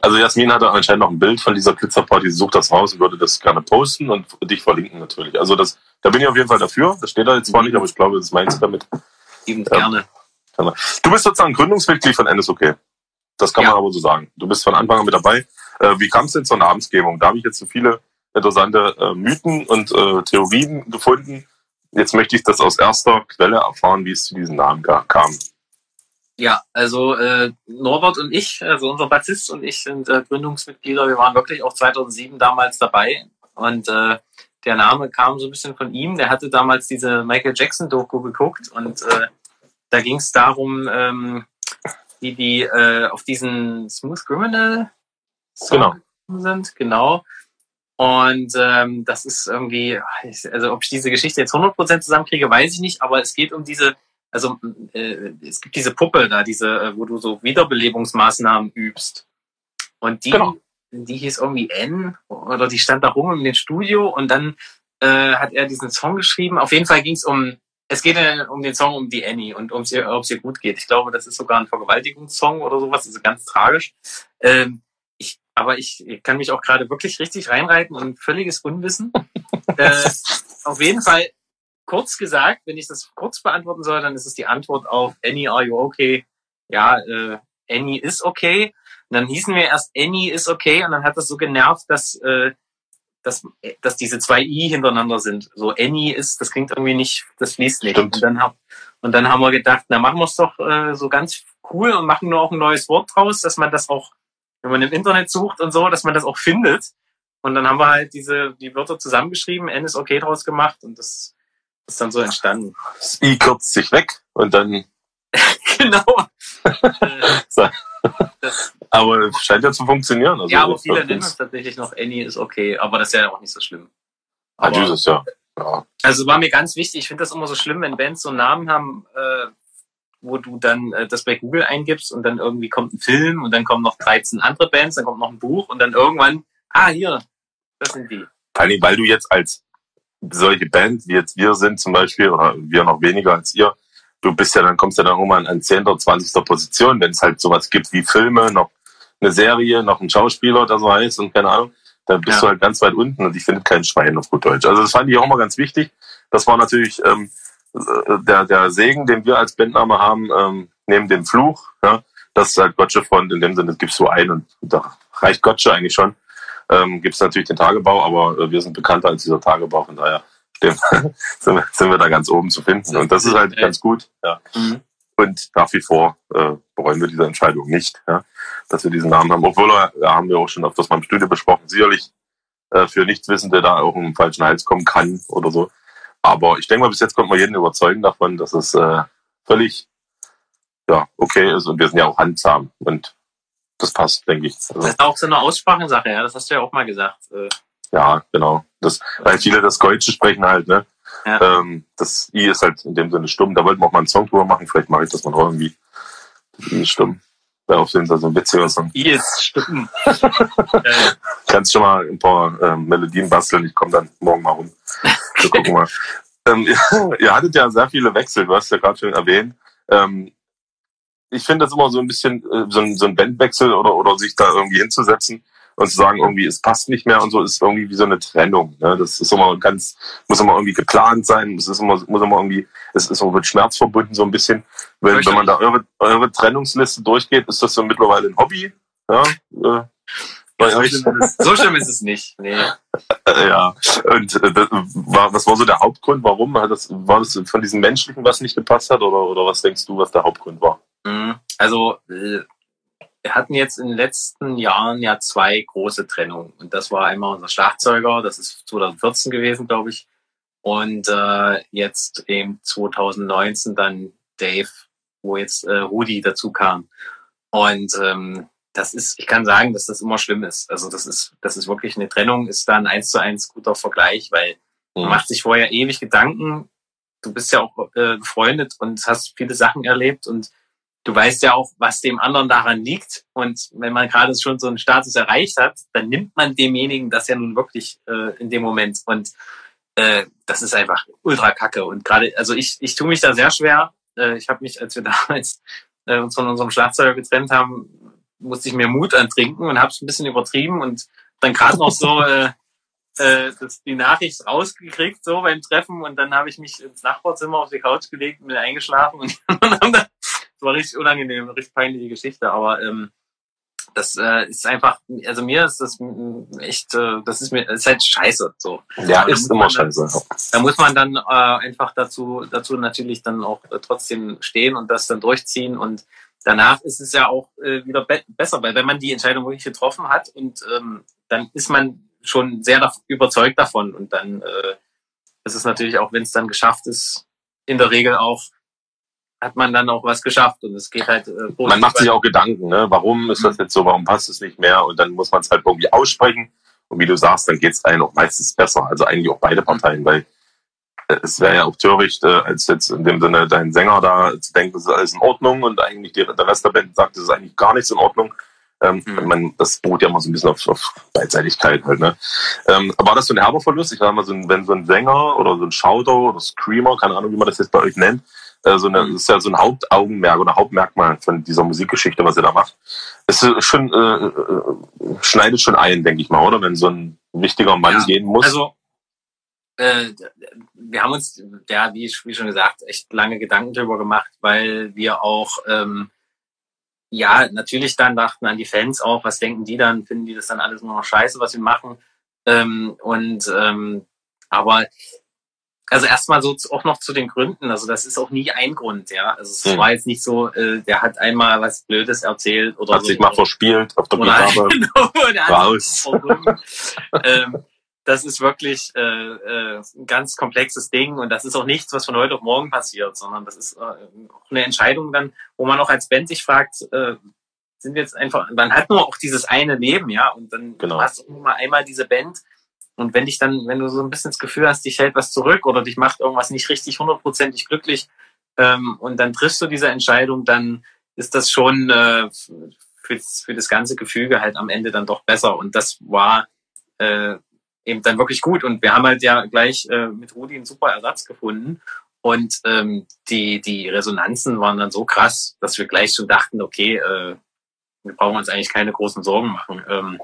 Also Jasmin hatte anscheinend noch ein Bild von dieser Glitzerparty, sucht das raus und würde das gerne posten und dich verlinken natürlich. Also das, da bin ich auf jeden Fall dafür. Das steht da jetzt zwar nicht, aber ich glaube, das meinst du damit. Eben gerne. Du bist sozusagen Gründungsmitglied von NSOK. Das kann ja. man aber so sagen. Du bist von Anfang an mit dabei. Äh, wie kam es denn zur Namensgebung? Da habe ich jetzt so viele interessante äh, Mythen und äh, Theorien gefunden. Jetzt möchte ich das aus erster Quelle erfahren, wie es zu diesem Namen kam. Ja, also äh, Norbert und ich, also unser Bassist und ich sind äh, Gründungsmitglieder. Wir waren wirklich auch 2007 damals dabei und äh, der Name kam so ein bisschen von ihm. Der hatte damals diese Michael Jackson Doku geguckt und äh, da ging es darum, ähm, wie die äh, auf diesen Smooth Criminal Song genau. sind. Genau. Und ähm, das ist irgendwie, also ob ich diese Geschichte jetzt 100% zusammenkriege, weiß ich nicht, aber es geht um diese also äh, es gibt diese Puppe da, diese, äh, wo du so Wiederbelebungsmaßnahmen übst. Und die, genau. die hieß irgendwie N oder die stand da rum in dem Studio und dann äh, hat er diesen Song geschrieben. Auf jeden Fall ging es um, es geht um den Song um die Annie und ihr, ob es ihr gut geht. Ich glaube, das ist sogar ein Vergewaltigungssong oder sowas, also ganz tragisch. Ähm, ich, aber ich, ich kann mich auch gerade wirklich richtig reinreiten und völliges Unwissen. *laughs* äh, auf jeden Fall kurz gesagt, wenn ich das kurz beantworten soll, dann ist es die Antwort auf Annie, are you okay? Ja, äh, Annie ist okay. Und dann hießen wir erst Annie ist okay und dann hat das so genervt, dass, äh, dass, dass diese zwei I hintereinander sind. So Annie ist, das klingt irgendwie nicht, das fließt nicht. Und dann, hab, und dann haben wir gedacht, na machen wir es doch äh, so ganz cool und machen nur auch ein neues Wort draus, dass man das auch, wenn man im Internet sucht und so, dass man das auch findet. Und dann haben wir halt diese, die Wörter zusammengeschrieben, N ist okay draus gemacht und das ist dann so entstanden. Das *laughs* I kürzt sich weg und dann. *laughs* genau. *laughs* so. aber es scheint ja zu funktionieren. Also ja, aber viele nennen es tatsächlich noch Annie ist okay, aber das ist ja auch nicht so schlimm. Ah, aber, ah, dieses ja. ja. Also war mir ganz wichtig, ich finde das immer so schlimm, wenn Bands so einen Namen haben, äh, wo du dann äh, das bei Google eingibst und dann irgendwie kommt ein Film und dann kommen noch 13 andere Bands, dann kommt noch ein Buch und dann irgendwann, ah, hier, das sind die. Vor allem, weil du jetzt als solche Band, wie jetzt wir sind zum Beispiel, oder wir noch weniger als ihr, du bist ja dann, kommst ja dann irgendwann an 10. oder 20. Position, wenn es halt sowas gibt wie Filme, noch eine Serie, noch ein Schauspieler, der so heißt und keine Ahnung, dann bist Ja. du halt ganz weit unten und die findet kein Schwein auf gut Deutsch. Also das fand ich auch mal ganz wichtig. Das war natürlich ähm, äh, der, der Segen, den wir als Bandname haben, ähm, neben dem Fluch, ja, dass halt Gotcha Front in dem Sinne, das gibst du ein und da reicht Gotcha eigentlich schon. Ähm, gibt es natürlich den Tagebau, aber äh, wir sind bekannter als dieser Tagebau, von daher *laughs* sind, wir, sind wir da ganz oben zu finden. Und das ist halt ganz gut. Ja. Mhm. Und nach wie vor äh, bereuen wir diese Entscheidung nicht, ja, dass wir diesen Namen haben. Obwohl, er, ja, haben wir auch schon öfters mal im Studio besprochen, sicherlich äh, für Nichtswissende da auch im falschen Hals kommen kann oder so. Aber ich denke mal, bis jetzt konnte man jeden überzeugen davon, dass es äh, völlig ja, okay ist. Und wir sind ja auch handsam. Und das passt, denke ich. Das Also, ist auch so eine Aussprachensache, ja. Das hast du ja auch mal gesagt. Äh, ja, genau. Das, weil viele das Deutsche sprechen halt, ne? Ja. Ähm, das I ist halt in dem Sinne stumm. Da wollten wir auch mal einen Song drüber machen. Vielleicht mache ich das mal noch irgendwie. Das I ist stumm. Wäre auf jeden Fall so ein witziger Song. I ist stumm. *laughs* Kannst schon mal ein paar ähm, Melodien basteln. Ich komme dann morgen mal rum. Wir gucken mal. *laughs* Ähm, *laughs* ihr hattet ja sehr viele Wechsel. Du hast ja gerade schon erwähnt. Ähm, ich finde das immer so ein bisschen äh, so ein, so ein Bandwechsel oder, oder sich da irgendwie hinzusetzen und zu sagen, irgendwie, es passt nicht mehr und so, ist irgendwie wie so eine Trennung. Ne? Das ist immer ganz, muss immer irgendwie geplant sein, es ist immer, muss immer irgendwie, es ist immer mit Schmerz verbunden, so ein bisschen. Wenn, wenn man da eure, eure Trennungsliste durchgeht, ist das so mittlerweile ein Hobby. Ja, äh, bei so, euch. schlimm ist es, so schlimm ist es nicht. Nee. *laughs* Äh, ja, und äh, das war, was war so der Hauptgrund? Warum? Hat das, war das von diesem Menschlichen, was nicht gepasst hat? Oder, oder was denkst du, was der Hauptgrund war? Mhm. Also, äh, wir hatten jetzt in den letzten Jahren ja zwei große Trennungen. Und das war einmal unser Schlagzeuger, das ist 2014 gewesen, glaube ich. Und äh, jetzt eben 2019 dann Dave, wo jetzt äh, Rudi dazu kam. Und ähm, das ist, ich kann sagen, dass das immer schlimm ist. Also das ist, das ist wirklich eine Trennung, ist dann eins zu eins guter Vergleich, weil man macht sich vorher ewig Gedanken. Du bist ja auch äh, befreundet und hast viele Sachen erlebt und du weißt ja auch, was dem anderen daran liegt. Und wenn man gerade schon so einen Status erreicht hat, dann nimmt man demjenigen das ja nun wirklich äh, in dem Moment. Und äh, das ist einfach ultra kacke. Und gerade, also ich, ich tue mich da sehr schwer. Äh, ich habe mich, als wir *laughs* damals äh, uns von unserem Schlagzeuger getrennt haben, musste ich mir Mut antrinken und habe es ein bisschen übertrieben und dann gerade noch so *laughs* äh, äh, das, die Nachricht rausgekriegt, so beim Treffen. Und dann habe ich mich ins Nachbarzimmer auf die Couch gelegt und bin eingeschlafen. Und, *laughs* haben dann, war richtig unangenehm, richtig peinliche Geschichte. Aber ähm, das äh, ist einfach, also mir ist das echt, äh, das ist mir, das ist halt scheiße. So. Ja, Aber ist da immer man scheiße. Da muss man dann äh, einfach dazu, dazu natürlich dann auch äh, trotzdem stehen und das dann durchziehen. Und danach ist es ja auch äh, wieder be besser, weil wenn man die Entscheidung wirklich getroffen hat und ähm, dann ist man schon sehr dav- überzeugt davon und dann äh, ist es natürlich auch, wenn es dann geschafft ist, in der Regel auch hat man dann auch was geschafft und es geht halt äh, Man macht sich auch Gedanken, ne? warum ist das jetzt so, warum passt es nicht mehr? Und dann muss man es halt irgendwie aussprechen. Und wie du sagst, dann geht es einem auch meistens besser. Also eigentlich auch beide Parteien, weil äh, es wäre ja auch töricht, äh, als jetzt in dem Sinne dein Sänger da zu denken, das ist alles in Ordnung und eigentlich die, der Rest der Band sagt, das ist eigentlich gar nichts in Ordnung. Ähm, Mhm. man, das beruht ja immer so ein bisschen auf, auf Beidseitigkeit halt, ne? Ähm, war das so ein herber Verlust? Ich sag mal, so ein, wenn so ein Sänger oder so ein Shouter oder Screamer, keine Ahnung, wie man das jetzt bei euch nennt, äh, so eine, Mhm. das ist ja so ein Hauptaugenmerk oder Hauptmerkmal von dieser Musikgeschichte, was ihr da macht. Es ist schon, äh, äh, schneidet schon ein, denke ich mal, oder? Wenn so ein wichtiger Mann Ja, gehen muss. Also, äh, wir haben uns, ja, wie, wie schon gesagt, echt lange Gedanken darüber gemacht, weil wir auch, ähm, ja, natürlich dann dachten an die Fans auch, was denken die dann, finden die das dann alles nur noch scheiße, was wir machen. Ähm, und ähm, aber also erstmal so auch noch zu den Gründen. Also das ist auch nie ein Grund, ja. Also es Hm. war jetzt nicht so, äh, der hat einmal was Blödes erzählt oder hat so. sich mal verspielt auf der Oder Gitarre. *laughs* genau, Raus. ähm, das ist wirklich äh, äh, ein ganz komplexes Ding und das ist auch nichts, was von heute auf morgen passiert, sondern das ist äh, auch eine Entscheidung dann, wo man auch als Band sich fragt, äh, sind wir jetzt einfach, man hat nur auch dieses eine Leben, ja, und dann Genau. hast du nur mal einmal diese Band und wenn dich dann, wenn du so ein bisschen das Gefühl hast, dich hält was zurück oder dich macht irgendwas nicht richtig hundertprozentig glücklich ähm, und dann triffst du diese Entscheidung, dann ist das schon äh, für, das- für das ganze Gefüge halt am Ende dann doch besser. Und das war äh, eben dann wirklich gut. Und wir haben halt ja gleich äh, mit Rudi einen super Ersatz gefunden. Und ähm, die, die Resonanzen waren dann so krass, dass wir gleich schon dachten, okay, äh, wir brauchen uns eigentlich keine großen Sorgen machen. Ähm,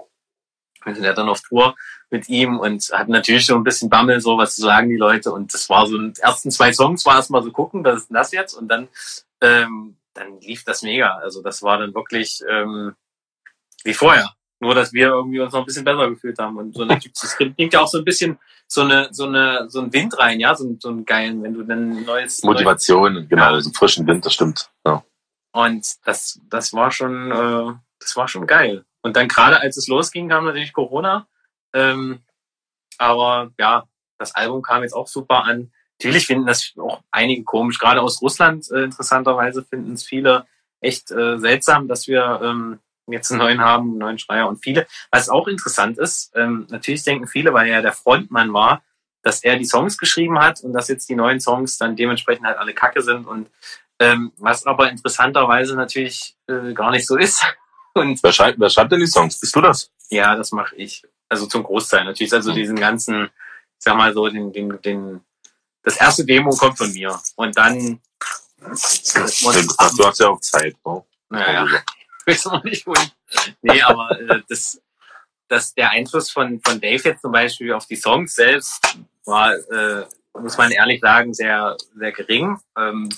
wir sind ja dann auf Tour mit ihm und hatten natürlich schon ein bisschen Bammel, so was zu sagen die Leute. Und das war so, die ersten zwei Songs war erstmal so gucken, was ist denn das jetzt? Und dann, ähm, dann lief das mega. Also das war dann wirklich ähm, wie vorher. Nur, dass wir irgendwie uns noch ein bisschen besser gefühlt haben. Und so natürlich, das bringt ja auch so ein bisschen so eine, so eine, so ein Wind rein, ja, so, so einen geilen, wenn du dann neues. Motivation, neues, genau, ja. so frischen Wind, das stimmt. Ja. Und das, das war schon, äh, das war schon geil. Und dann gerade als es losging, kam natürlich Corona. Ähm, aber ja, das Album kam jetzt auch super an. Natürlich finden das auch einige komisch. Gerade aus Russland äh, interessanterweise finden es viele echt äh, seltsam, dass wir ähm, jetzt einen neuen haben, einen neuen Schreier und viele. Was auch interessant ist, ähm, natürlich denken viele, weil er der Frontmann war, dass er die Songs geschrieben hat und dass jetzt die neuen Songs dann dementsprechend halt alle Kacke sind und ähm, was aber interessanterweise natürlich äh, gar nicht so ist. Und wer, schreibt, wer schreibt denn die Songs? Bist du das? Ja, das mache ich. Also zum Großteil natürlich. Also mhm. diesen ganzen, ich sag mal so, den, den, den, das erste Demo kommt von mir. Und dann. du hast ja auch Zeit, ne? Naja. Also *laughs* weiß auch nicht wohin. Nee, aber äh, das, das, der Einfluss von, von Dave jetzt zum Beispiel auf die Songs selbst war, äh, muss man ehrlich sagen, sehr, sehr gering. Ähm,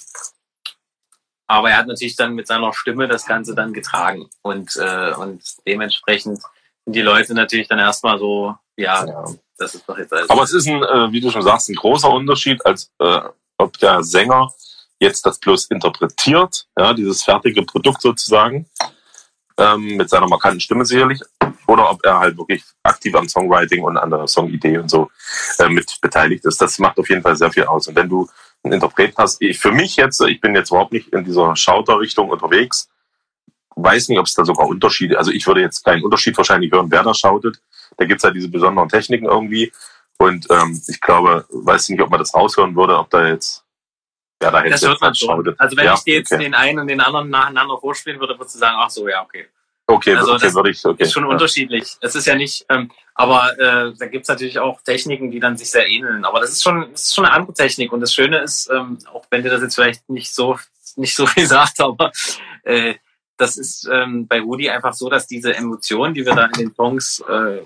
aber er hat natürlich dann mit seiner Stimme das Ganze dann getragen. Und, äh, und dementsprechend sind die Leute natürlich dann erstmal so, ja, ja. das ist doch jetzt alles. Aber es ist ein, äh, wie du schon sagst, ein großer Unterschied, als äh, ob der Sänger jetzt das bloß interpretiert, ja, dieses fertige Produkt sozusagen, ähm, mit seiner markanten Stimme sicherlich, oder ob er halt wirklich aktiv am Songwriting und an der Songidee und so äh, mit beteiligt ist. Das macht auf jeden Fall sehr viel aus. Und wenn du Interpret hast, ich, für mich jetzt, ich bin jetzt überhaupt nicht in dieser Schauter-Richtung unterwegs, weiß nicht, ob es da sogar Unterschiede, also ich würde jetzt keinen Unterschied wahrscheinlich hören, wer da schautet. Da gibt's ja diese besonderen Techniken irgendwie. Und ähm, ich glaube, weiß nicht, ob man das raushören würde, ob da jetzt ja, da das hört man schon. Also wenn ja, ich dir jetzt okay. den einen und den anderen nacheinander vorspielen würde, würdest du sagen, ach so, ja, okay. Okay, also okay, das würde ich, okay. ist schon ja. unterschiedlich. Es ist ja nicht, ähm, aber äh, da gibt's natürlich auch Techniken, die dann sich sehr ähneln. Aber das ist schon, das ist schon eine andere Technik. Und das Schöne ist, ähm, auch wenn dir das jetzt vielleicht nicht so nicht so *laughs* viel sagt, aber äh, das ist ähm, bei Rudi einfach so, dass diese Emotionen, die wir da in den Songs äh,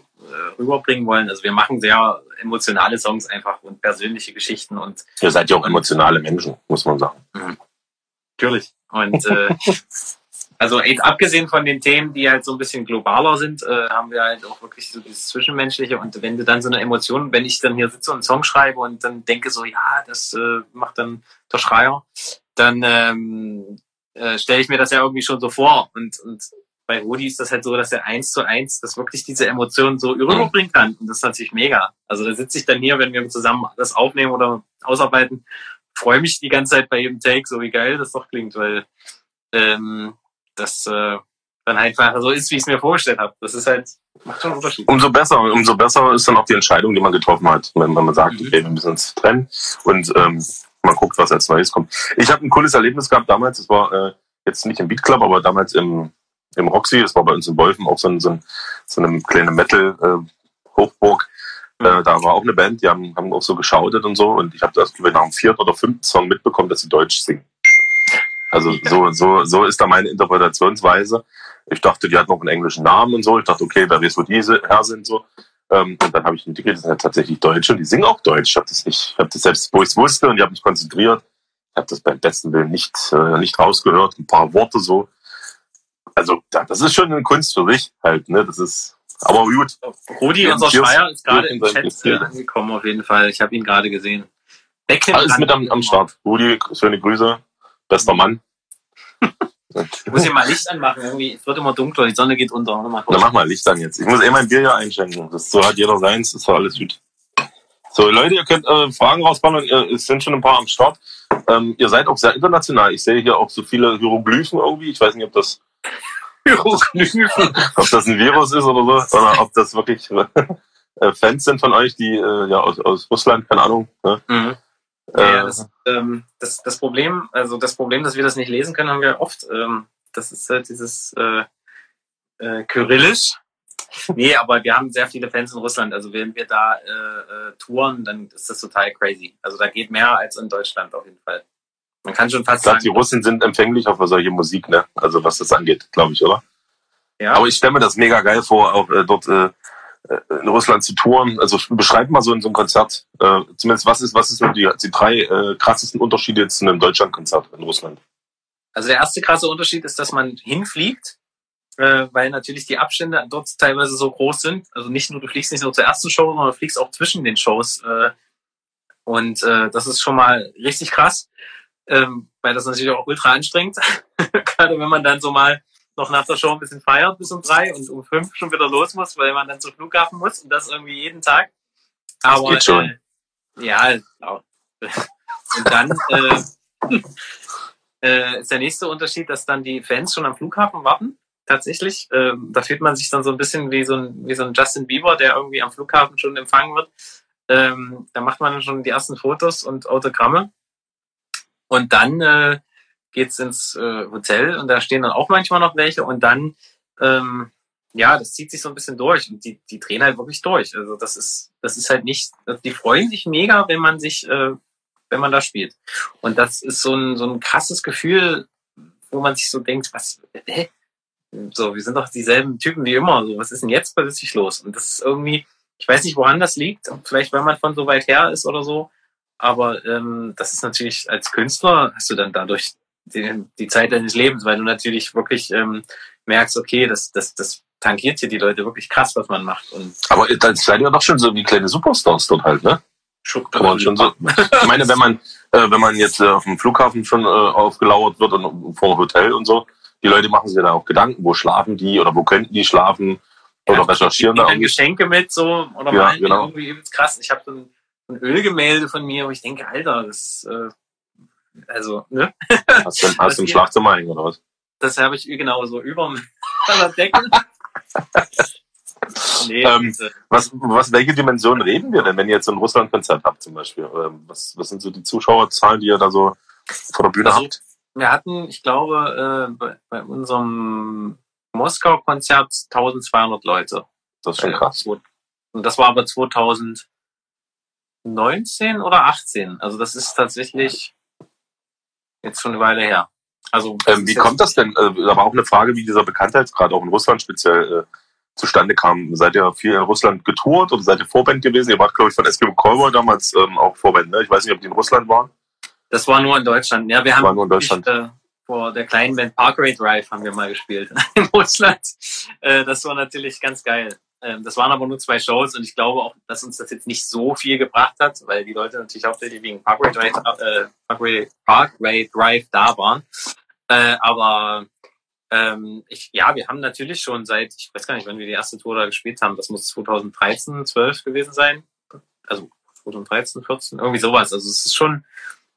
rüberbringen wollen, also wir machen sehr emotionale Songs einfach und persönliche Geschichten und ihr seid ja auch emotionale Menschen, muss man sagen. Mhm. Natürlich. Und äh, *laughs* also jetzt abgesehen von den Themen, die halt so ein bisschen globaler sind, äh, haben wir halt auch wirklich so dieses Zwischenmenschliche und wenn du dann so eine Emotion, wenn ich dann hier sitze und einen Song schreibe und dann denke so, ja, das äh, macht dann der Schreier, dann ähm, äh, stelle ich mir das ja irgendwie schon so vor. Und, und bei Rudi ist das halt so, dass er eins zu eins das wirklich diese Emotionen so rüberbringen kann. Und das ist natürlich mega. Also da sitze ich dann hier, wenn wir zusammen das aufnehmen oder ausarbeiten, freue mich die ganze Zeit bei jedem Take, so wie geil das doch klingt, weil ähm, das äh, dann einfach so ist, wie ich es mir vorgestellt habe. Das ist halt, macht schon einen Unterschied. Umso besser, umso besser ist dann auch die Entscheidung, die man getroffen hat, wenn, wenn man sagt, mhm. okay, wir müssen uns trennen. Und ähm, man guckt, was als Neues kommt. Ich habe ein cooles Erlebnis gehabt damals. Es war äh, jetzt nicht im Beat Club, aber damals im, im Roxy. Es war bei uns in Wolfen auch so, ein, so, ein, so eine kleine Metal-Hochburg. Äh, äh, da war auch eine Band, die haben, haben auch so geschautet und so. Und ich habe das nach dem vierten oder fünften Song mitbekommen, dass sie Deutsch singen. Also so, so, so ist da meine Interpretationsweise. Ich dachte, die hat noch einen englischen Namen und so. Ich dachte, okay, wer weiß, wo diese her sind so. Ähm, und dann habe ich entwickelt, das sind ja tatsächlich Deutsche und die singen auch Deutsch. Ich habe das nicht, ich habe das selbst, wo ich es wusste und ich habe mich konzentriert. Ich habe das beim besten Willen nicht, äh, nicht rausgehört, ein paar Worte so. Also das ist schon eine Kunst für sich halt, ne? Das ist aber gut. Rudi, unser Schreier, ist gerade im Chat angekommen auf jeden Fall. Ich habe ihn gerade gesehen. Becken Alles mit am, am Start. Rudi, schöne Grüße. Bester Mann. *laughs* Ich muss hier mal Licht anmachen. Irgendwie, es wird immer dunkler, die Sonne geht unter. Mal Dann mach mal Licht an jetzt. Ich muss eh mein Bier hier einschenken. Das so hat jeder seins, ist doch alles gut. So, Leute, ihr könnt äh, Fragen rausbauen. Es sind schon ein paar am Start. Ähm, ihr seid auch sehr international. Ich sehe hier auch so viele Hieroglyphen irgendwie. Ich weiß nicht, ob das *laughs* Hieroglyphen, ob das ein Virus ist oder so, oder ob das wirklich *laughs* äh, Fans sind von euch, die äh, ja aus, aus Russland, keine Ahnung. Ne? Mhm. Ja, das, ähm, das, das Problem, also das Problem, dass wir das nicht lesen können, haben wir oft. Ähm, das ist halt dieses äh, äh, Kyrillisch. *laughs* Nee, aber wir haben sehr viele Fans in Russland. Also wenn wir da äh, äh, touren, dann ist das total crazy. Also da geht mehr als in Deutschland auf jeden Fall. Man kann schon fast ich glaub, sagen. Die Russen sind empfänglich auf solche Musik, ne? Also was das angeht, glaube ich, oder? Ja. Aber ich stelle mir das mega geil vor, auch äh, dort äh, in Russland zu touren. Also beschreib mal so in so einem Konzert, äh, zumindest was ist, was ist die, die drei äh, krassesten Unterschiede zu einem Deutschlandkonzert in Russland? Also der erste krasse Unterschied ist, dass man hinfliegt, äh, weil natürlich die Abstände dort teilweise so groß sind. Also nicht nur, du fliegst nicht nur zur ersten Show, sondern du fliegst auch zwischen den Shows. Äh, und äh, das ist schon mal richtig krass, ähm, weil das natürlich auch ultra anstrengend. *laughs* Gerade wenn man dann so mal noch nach der Show ein bisschen feiert bis um drei und um fünf schon wieder los muss, weil man dann zum Flughafen muss und das irgendwie jeden Tag. Aber, das geht schon. Äh, ja, genau. *laughs* Und dann äh, *laughs* äh, ist der nächste Unterschied, dass dann die Fans schon am Flughafen warten. Tatsächlich. Äh, da fühlt man sich dann so ein bisschen wie so ein, wie so ein Justin Bieber, der irgendwie am Flughafen schon empfangen wird. Ähm, da macht man schon die ersten Fotos und Autogramme. Und dann äh, geht's ins äh, Hotel und da stehen dann auch manchmal noch welche und dann, ähm, ja, das zieht sich so ein bisschen durch und die, die drehen halt wirklich durch. Also das ist, das ist halt nicht, die freuen sich mega, wenn man sich, äh, wenn man da spielt. Und das ist so ein, so ein krasses Gefühl, wo man sich so denkt, was, hä? So, wir sind doch dieselben Typen wie immer. So, was ist denn jetzt plötzlich los? Und das ist irgendwie, ich weiß nicht, woran das liegt. Vielleicht, weil man von so weit her ist oder so. Aber ähm, das ist natürlich als Künstler hast du dann dadurch die, die Zeit deines Lebens, weil du natürlich wirklich ähm, merkst, okay, das, das, das tankiert hier die Leute wirklich krass, was man macht. Und Aber dann seid ihr doch schon so wie kleine Superstars dort halt, ne? Schon, Kann man schon so. Ich meine, wenn man, äh, wenn man jetzt äh, auf dem Flughafen schon äh, aufgelauert wird und vor dem Hotel und so, die Leute machen sich ja da auch Gedanken, wo schlafen die oder wo könnten die schlafen oder ja, recherchieren da. Geschenke mit so oder ja, genau. irgendwie krass. Ich habe so ein, ein Ölgemälde von mir, wo ich denke, Alter, das äh, also, ne? Hast du, hast du im Schlafzimmer hängen oder was? Das habe ich genau so über der *laughs* Decke. *laughs* nee, ähm, was, was, welche Dimensionen reden wir denn, wenn ihr jetzt ein Russland-Konzert habt zum Beispiel? Ähm, was, was sind so die Zuschauerzahlen, die ihr da so vor der Bühne also, habt? Wir hatten, ich glaube, äh, bei, bei unserem Moskau-Konzert 1200 Leute. Das ist schon krass. Und das war aber 2019 oder 18. Also das ist tatsächlich Jetzt schon eine Weile her. Also, ähm, wie kommt das denn? Äh, aber auch eine Frage, wie dieser Bekanntheitsgrad auch in Russland speziell äh, zustande kam. Seid ihr viel in Russland getourt oder seid ihr Vorband gewesen? Ihr wart, glaube ich, von Eskimo Callboy damals ähm, auch Vorband, ne? Ich weiß nicht, ob die in Russland waren. Das war nur in Deutschland. Ja, wir haben war nur in Deutschland. Nicht, äh, vor der kleinen Band Parkway Drive haben wir mal gespielt *laughs* in Russland. Äh, das war natürlich ganz geil. Ähm, das waren aber nur zwei Shows und ich glaube auch, dass uns das jetzt nicht so viel gebracht hat, weil die Leute natürlich hauptsächlich wegen Parkway Drive, äh, Parkway, Parkway Drive da waren. Äh, aber ähm, ich, ja, wir haben natürlich schon seit, ich weiß gar nicht, wann wir die erste Tour da gespielt haben, das muss 2013, 12 gewesen sein. Also 2013, 14, irgendwie sowas. Also es ist schon,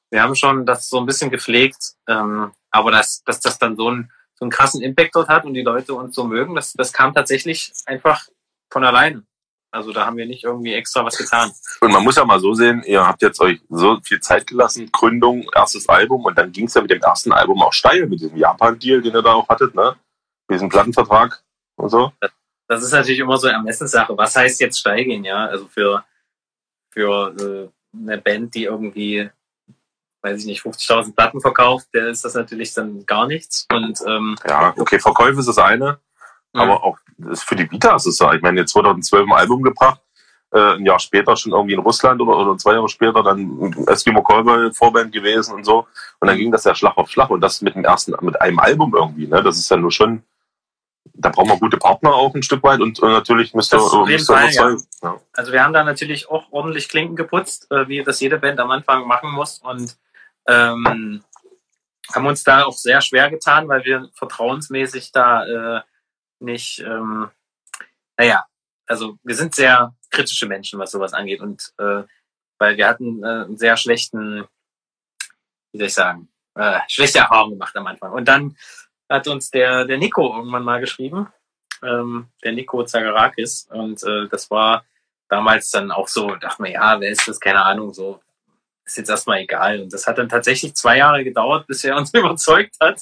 wir haben schon das so ein bisschen gepflegt, ähm, aber dass, dass das dann so, ein, so einen krassen Impact dort hat und die Leute uns so mögen, das, das kam tatsächlich einfach von alleine. Also da haben wir nicht irgendwie extra was getan. Und man muss ja mal so sehen, ihr habt jetzt euch so viel Zeit gelassen, Gründung, erstes Album und dann ging es ja mit dem ersten Album auch steil, mit diesem Japan-Deal, den ihr da auch hattet, ne? Mit diesem Plattenvertrag und so. Das ist natürlich immer so eine Ermessenssache. Was heißt jetzt steigen, ja? Also für, für äh, eine Band, die irgendwie, weiß ich nicht, 50.000 Platten verkauft, der ist das natürlich dann gar nichts. Und, ähm, ja, okay, Verkäufe ist das eine. Mhm. Aber auch für die Vita ist es ja. Ich meine, jetzt 2012 ein Album gebracht, äh, ein Jahr später schon irgendwie in Russland oder, oder zwei Jahre später dann Eskimo Callboy Vorband gewesen und so. Und dann ging das ja Schlag auf Schlag und das mit dem ersten, mit einem Album irgendwie. Ne? Das ist ja nur schon, da braucht man gute Partner auch ein Stück weit und, und natürlich müsste jeden Fall, ja. ja. Also wir haben da natürlich auch ordentlich Klinken geputzt, äh, wie das jede Band am Anfang machen muss und ähm, haben uns da auch sehr schwer getan, weil wir vertrauensmäßig da äh, nicht, ähm, naja, also wir sind sehr kritische Menschen, was sowas angeht. Und äh, weil wir hatten äh, einen sehr schlechten, wie soll ich sagen, äh, schlechte Erfahrungen gemacht am Anfang. Und dann hat uns der, der Nico irgendwann mal geschrieben, ähm, der Nico Zagarakis. Und äh, das war damals dann auch so, dachte man, ja, wer ist das? Keine Ahnung, so ist jetzt erstmal egal. Und das hat dann tatsächlich zwei Jahre gedauert, bis er uns *laughs* überzeugt hat,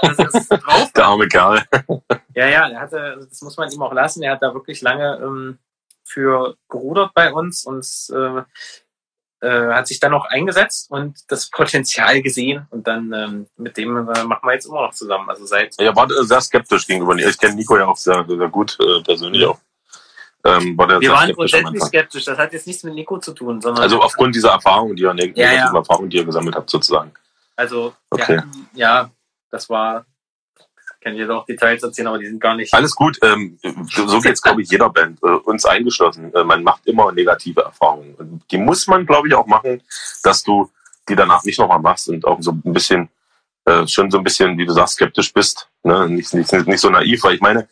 dass er es drauf Der arme Kerl. *laughs* Ja, ja, er hatte, also das muss man ihm auch lassen, er hat da wirklich lange ähm, für gerudert bei uns und äh, äh, hat sich dann noch eingesetzt und das Potenzial gesehen und dann ähm, mit dem äh, machen wir jetzt immer noch zusammen. Also seit Er war sehr skeptisch gegenüber. Ich kenne Nico ja auch sehr, sehr gut äh, persönlich auch. Ähm, war der wir waren grundsätzlich skeptisch. Das hat jetzt nichts mit Nico zu tun, sondern Also aufgrund dieser Erfahrung, die ihr neg Ja, ja. Erfahrungen, die ihr gesammelt habt, sozusagen. also Okay. ja, ja, das war kann ich jetzt auch Details erzählen, aber die sind gar nicht. Alles gut. Ähm, so geht's, glaube ich, jeder Band, äh, uns eingeschlossen. Äh, man macht immer negative Erfahrungen. Und die muss man, glaube ich, auch machen, dass du die danach nicht nochmal machst und auch so ein bisschen, äh, schon so ein bisschen, wie du sagst, skeptisch bist. Ne? Nicht, nicht, nicht so naiv, weil ich meine,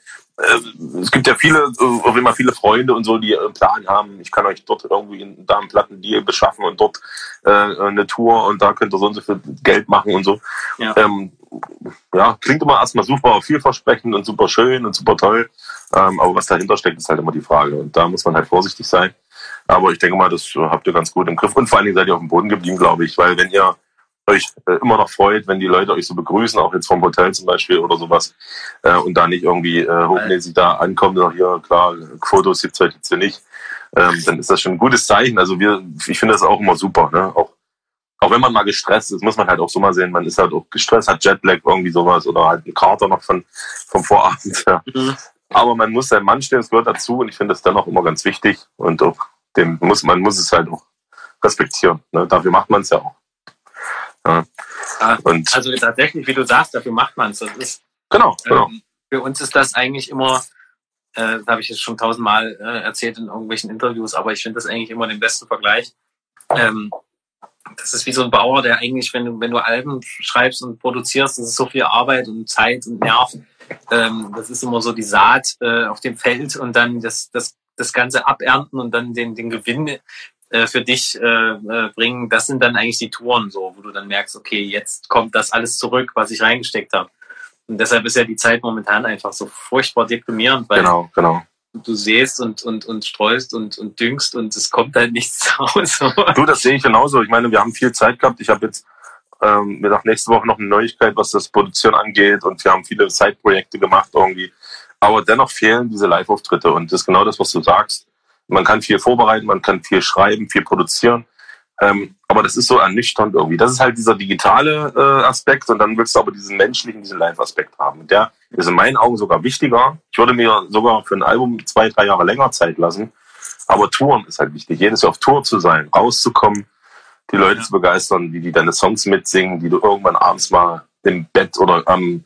es gibt ja viele, äh, auch immer viele Freunde und so, die einen Plan haben. Ich kann euch dort irgendwie in, da einen Plattendeal beschaffen und dort äh, eine Tour und da könnt ihr so und so viel Geld machen und so. Ja. Ähm, ja, klingt immer erstmal super vielversprechend und super schön und super toll. Ähm, aber was dahinter steckt, ist halt immer die Frage. Und da muss man halt vorsichtig sein. Aber ich denke mal, das äh, habt ihr ganz gut im Griff. Und vor allen Dingen seid ihr auf dem Boden geblieben, glaube ich. Weil wenn ihr euch äh, immer noch freut, wenn die Leute euch so begrüßen, auch jetzt vom Hotel zum Beispiel oder sowas, äh, und da nicht irgendwie äh, hochnäsig da ankommen, und hier, klar, Fotos gibt's heute jetzt hier nicht, ähm, dann ist das schon ein gutes Zeichen. Also wir, ich finde das auch immer super, ne? Auch auch wenn man mal gestresst ist, muss man halt auch so mal sehen, man ist halt auch gestresst, hat Jetlag irgendwie sowas oder halt einen Kater noch von, vom Vorabend. *laughs* Ja. Mhm. Aber man muss sein Mann stehen, das gehört dazu und ich finde das dann auch immer ganz wichtig und auch dem muss, man muss es halt auch respektieren. Ne? Dafür macht man es ja auch. Ja. Ja. Und Also tatsächlich, wie du sagst, dafür macht man es. Das ist genau, genau. Ähm, für uns ist das eigentlich immer, äh, das habe ich jetzt schon tausendmal äh, erzählt in irgendwelchen Interviews, aber ich finde das eigentlich immer den besten Vergleich. Ähm, das ist wie so ein Bauer, der eigentlich, wenn du, wenn du Alben schreibst und produzierst, das ist so viel Arbeit und Zeit und Nerv. Ähm, das ist immer so die Saat äh, auf dem Feld und dann das, das, das Ganze abernten und dann den, den Gewinn äh, für dich äh, äh, bringen. Das sind dann eigentlich die Touren so, wo du dann merkst, okay, jetzt kommt das alles zurück, was ich reingesteckt habe. Und deshalb ist ja die Zeit momentan einfach so furchtbar deprimierend, weil Genau, genau. du säst und, und, und streust und, und düngst und es kommt halt nichts *laughs* raus. Du, das sehe ich genauso. Ich meine, wir haben viel Zeit gehabt. Ich habe jetzt ähm, mir gedacht, nächste Woche noch eine Neuigkeit, was das Produzieren angeht. Und wir haben viele Side-Projekte gemacht irgendwie. Aber dennoch fehlen diese Live-Auftritte. Und das ist genau das, was du sagst. Man kann viel vorbereiten, man kann viel schreiben, viel produzieren. Ähm, aber das ist so ernüchternd irgendwie. Das ist halt dieser digitale äh, Aspekt und dann willst du aber diesen menschlichen, diesen Live-Aspekt haben. Und der ist in meinen Augen sogar wichtiger. Ich würde mir sogar für ein Album zwei, drei Jahre länger Zeit lassen. Aber Touren ist halt wichtig. Jedes Jahr auf Tour zu sein, rauszukommen, die Leute Ja. zu begeistern, wie die deine Songs mitsingen, die du irgendwann abends mal im Bett oder am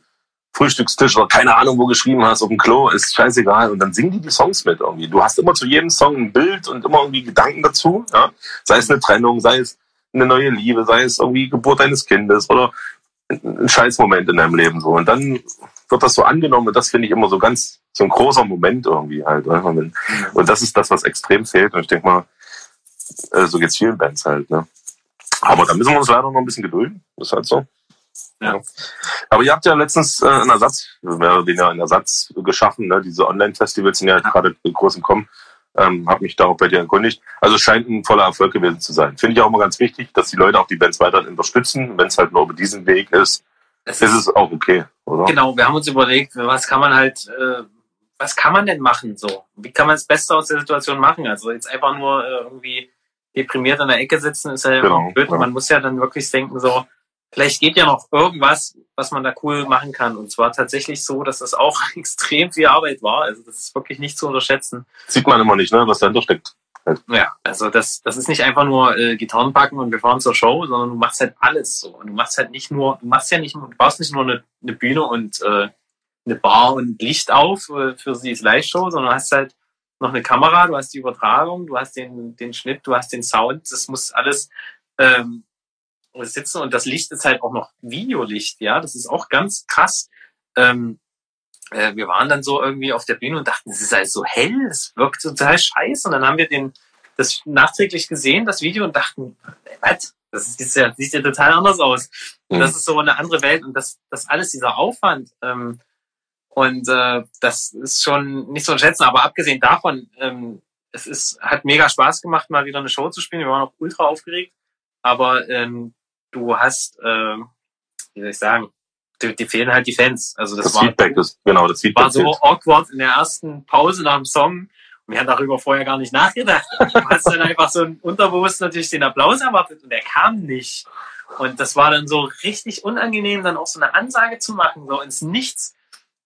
Frühstückstisch oder keine Ahnung wo geschrieben hast, auf dem Klo, ist scheißegal. Und dann singen die die Songs mit irgendwie. Du hast immer zu jedem Song ein Bild und immer irgendwie Gedanken dazu. Ja? Sei es eine Trennung, sei es eine neue Liebe, sei es irgendwie Geburt deines Kindes oder ein Scheißmoment in deinem Leben so. Und dann wird das so angenommen und das finde ich immer so ganz, so ein großer Moment irgendwie halt. Und und das ist das, was extrem fehlt. Und ich denke mal, äh, so geht's vielen Bands halt. Ne? Aber da müssen wir uns leider noch ein bisschen gedulden. Das ist halt so. Ja. Aber ihr habt ja letztens äh, einen Ersatz, mehr oder weniger einen Ersatz geschaffen. Ne? Diese Online-Festivals sind ja gerade groß im Kommen. Ähm, hab mich da auch bei dir erkundigt. Also scheint ein voller Erfolg gewesen zu sein. Finde ich auch immer ganz wichtig, dass die Leute auch die Bands weiter unterstützen. Wenn es halt nur über diesen Weg ist, Es ist es auch okay, oder? Genau, wir haben uns überlegt, was kann man halt, äh, was kann man denn machen so? Wie kann man das Beste aus der Situation machen? Also jetzt einfach nur äh, irgendwie deprimiert in der Ecke sitzen, ist ja Genau, blöd. ja. Man muss ja dann wirklich denken so, vielleicht geht ja noch irgendwas, was man da cool machen kann. Und zwar tatsächlich so, dass das auch *laughs* extrem viel Arbeit war. Also das ist wirklich nicht zu unterschätzen. Sieht man immer nicht, ne, was dahinter steckt. Ja, also das, das ist nicht einfach nur äh, Gitarren packen und wir fahren zur Show, sondern du machst halt alles so. Und du machst halt nicht nur, du machst ja nicht, nur- du baust nicht nur eine, eine Bühne und äh, eine Bar und Licht auf äh, für die Live-Show, sondern du hast halt noch eine Kamera, du hast die Übertragung, du hast den, den Schnitt, du hast den Sound. Das muss alles ähm, sitzen und das Licht ist halt auch noch Videolicht, ja. Das ist auch ganz krass. Ähm, äh, wir waren dann so irgendwie auf der Bühne und dachten, es ist halt so hell, es wirkt total scheiße. Und dann haben wir den, das nachträglich gesehen, das Video, und dachten, was? Das ist, das sieht ja total anders aus. Und Mhm. das ist so eine andere Welt und das, das alles, dieser Aufwand. Ähm, und äh, das ist schon nicht zu unterschätzen. Aber abgesehen davon, ähm, es ist, hat mega Spaß gemacht, mal wieder eine Show zu spielen. Wir waren auch ultra aufgeregt. Aber ähm, du hast, äh, wie soll ich sagen, die, fehlen halt die Fans. Also das, Das, war, Feedback ist, genau, das Feedback war so zählt. awkward in der ersten Pause nach dem Song Wir haben darüber vorher gar nicht nachgedacht. Du hast dann einfach so ein unterbewusst natürlich den Applaus erwartet und der kam nicht. Und das war dann so richtig unangenehm, dann auch so eine Ansage zu machen, so ins Nichts.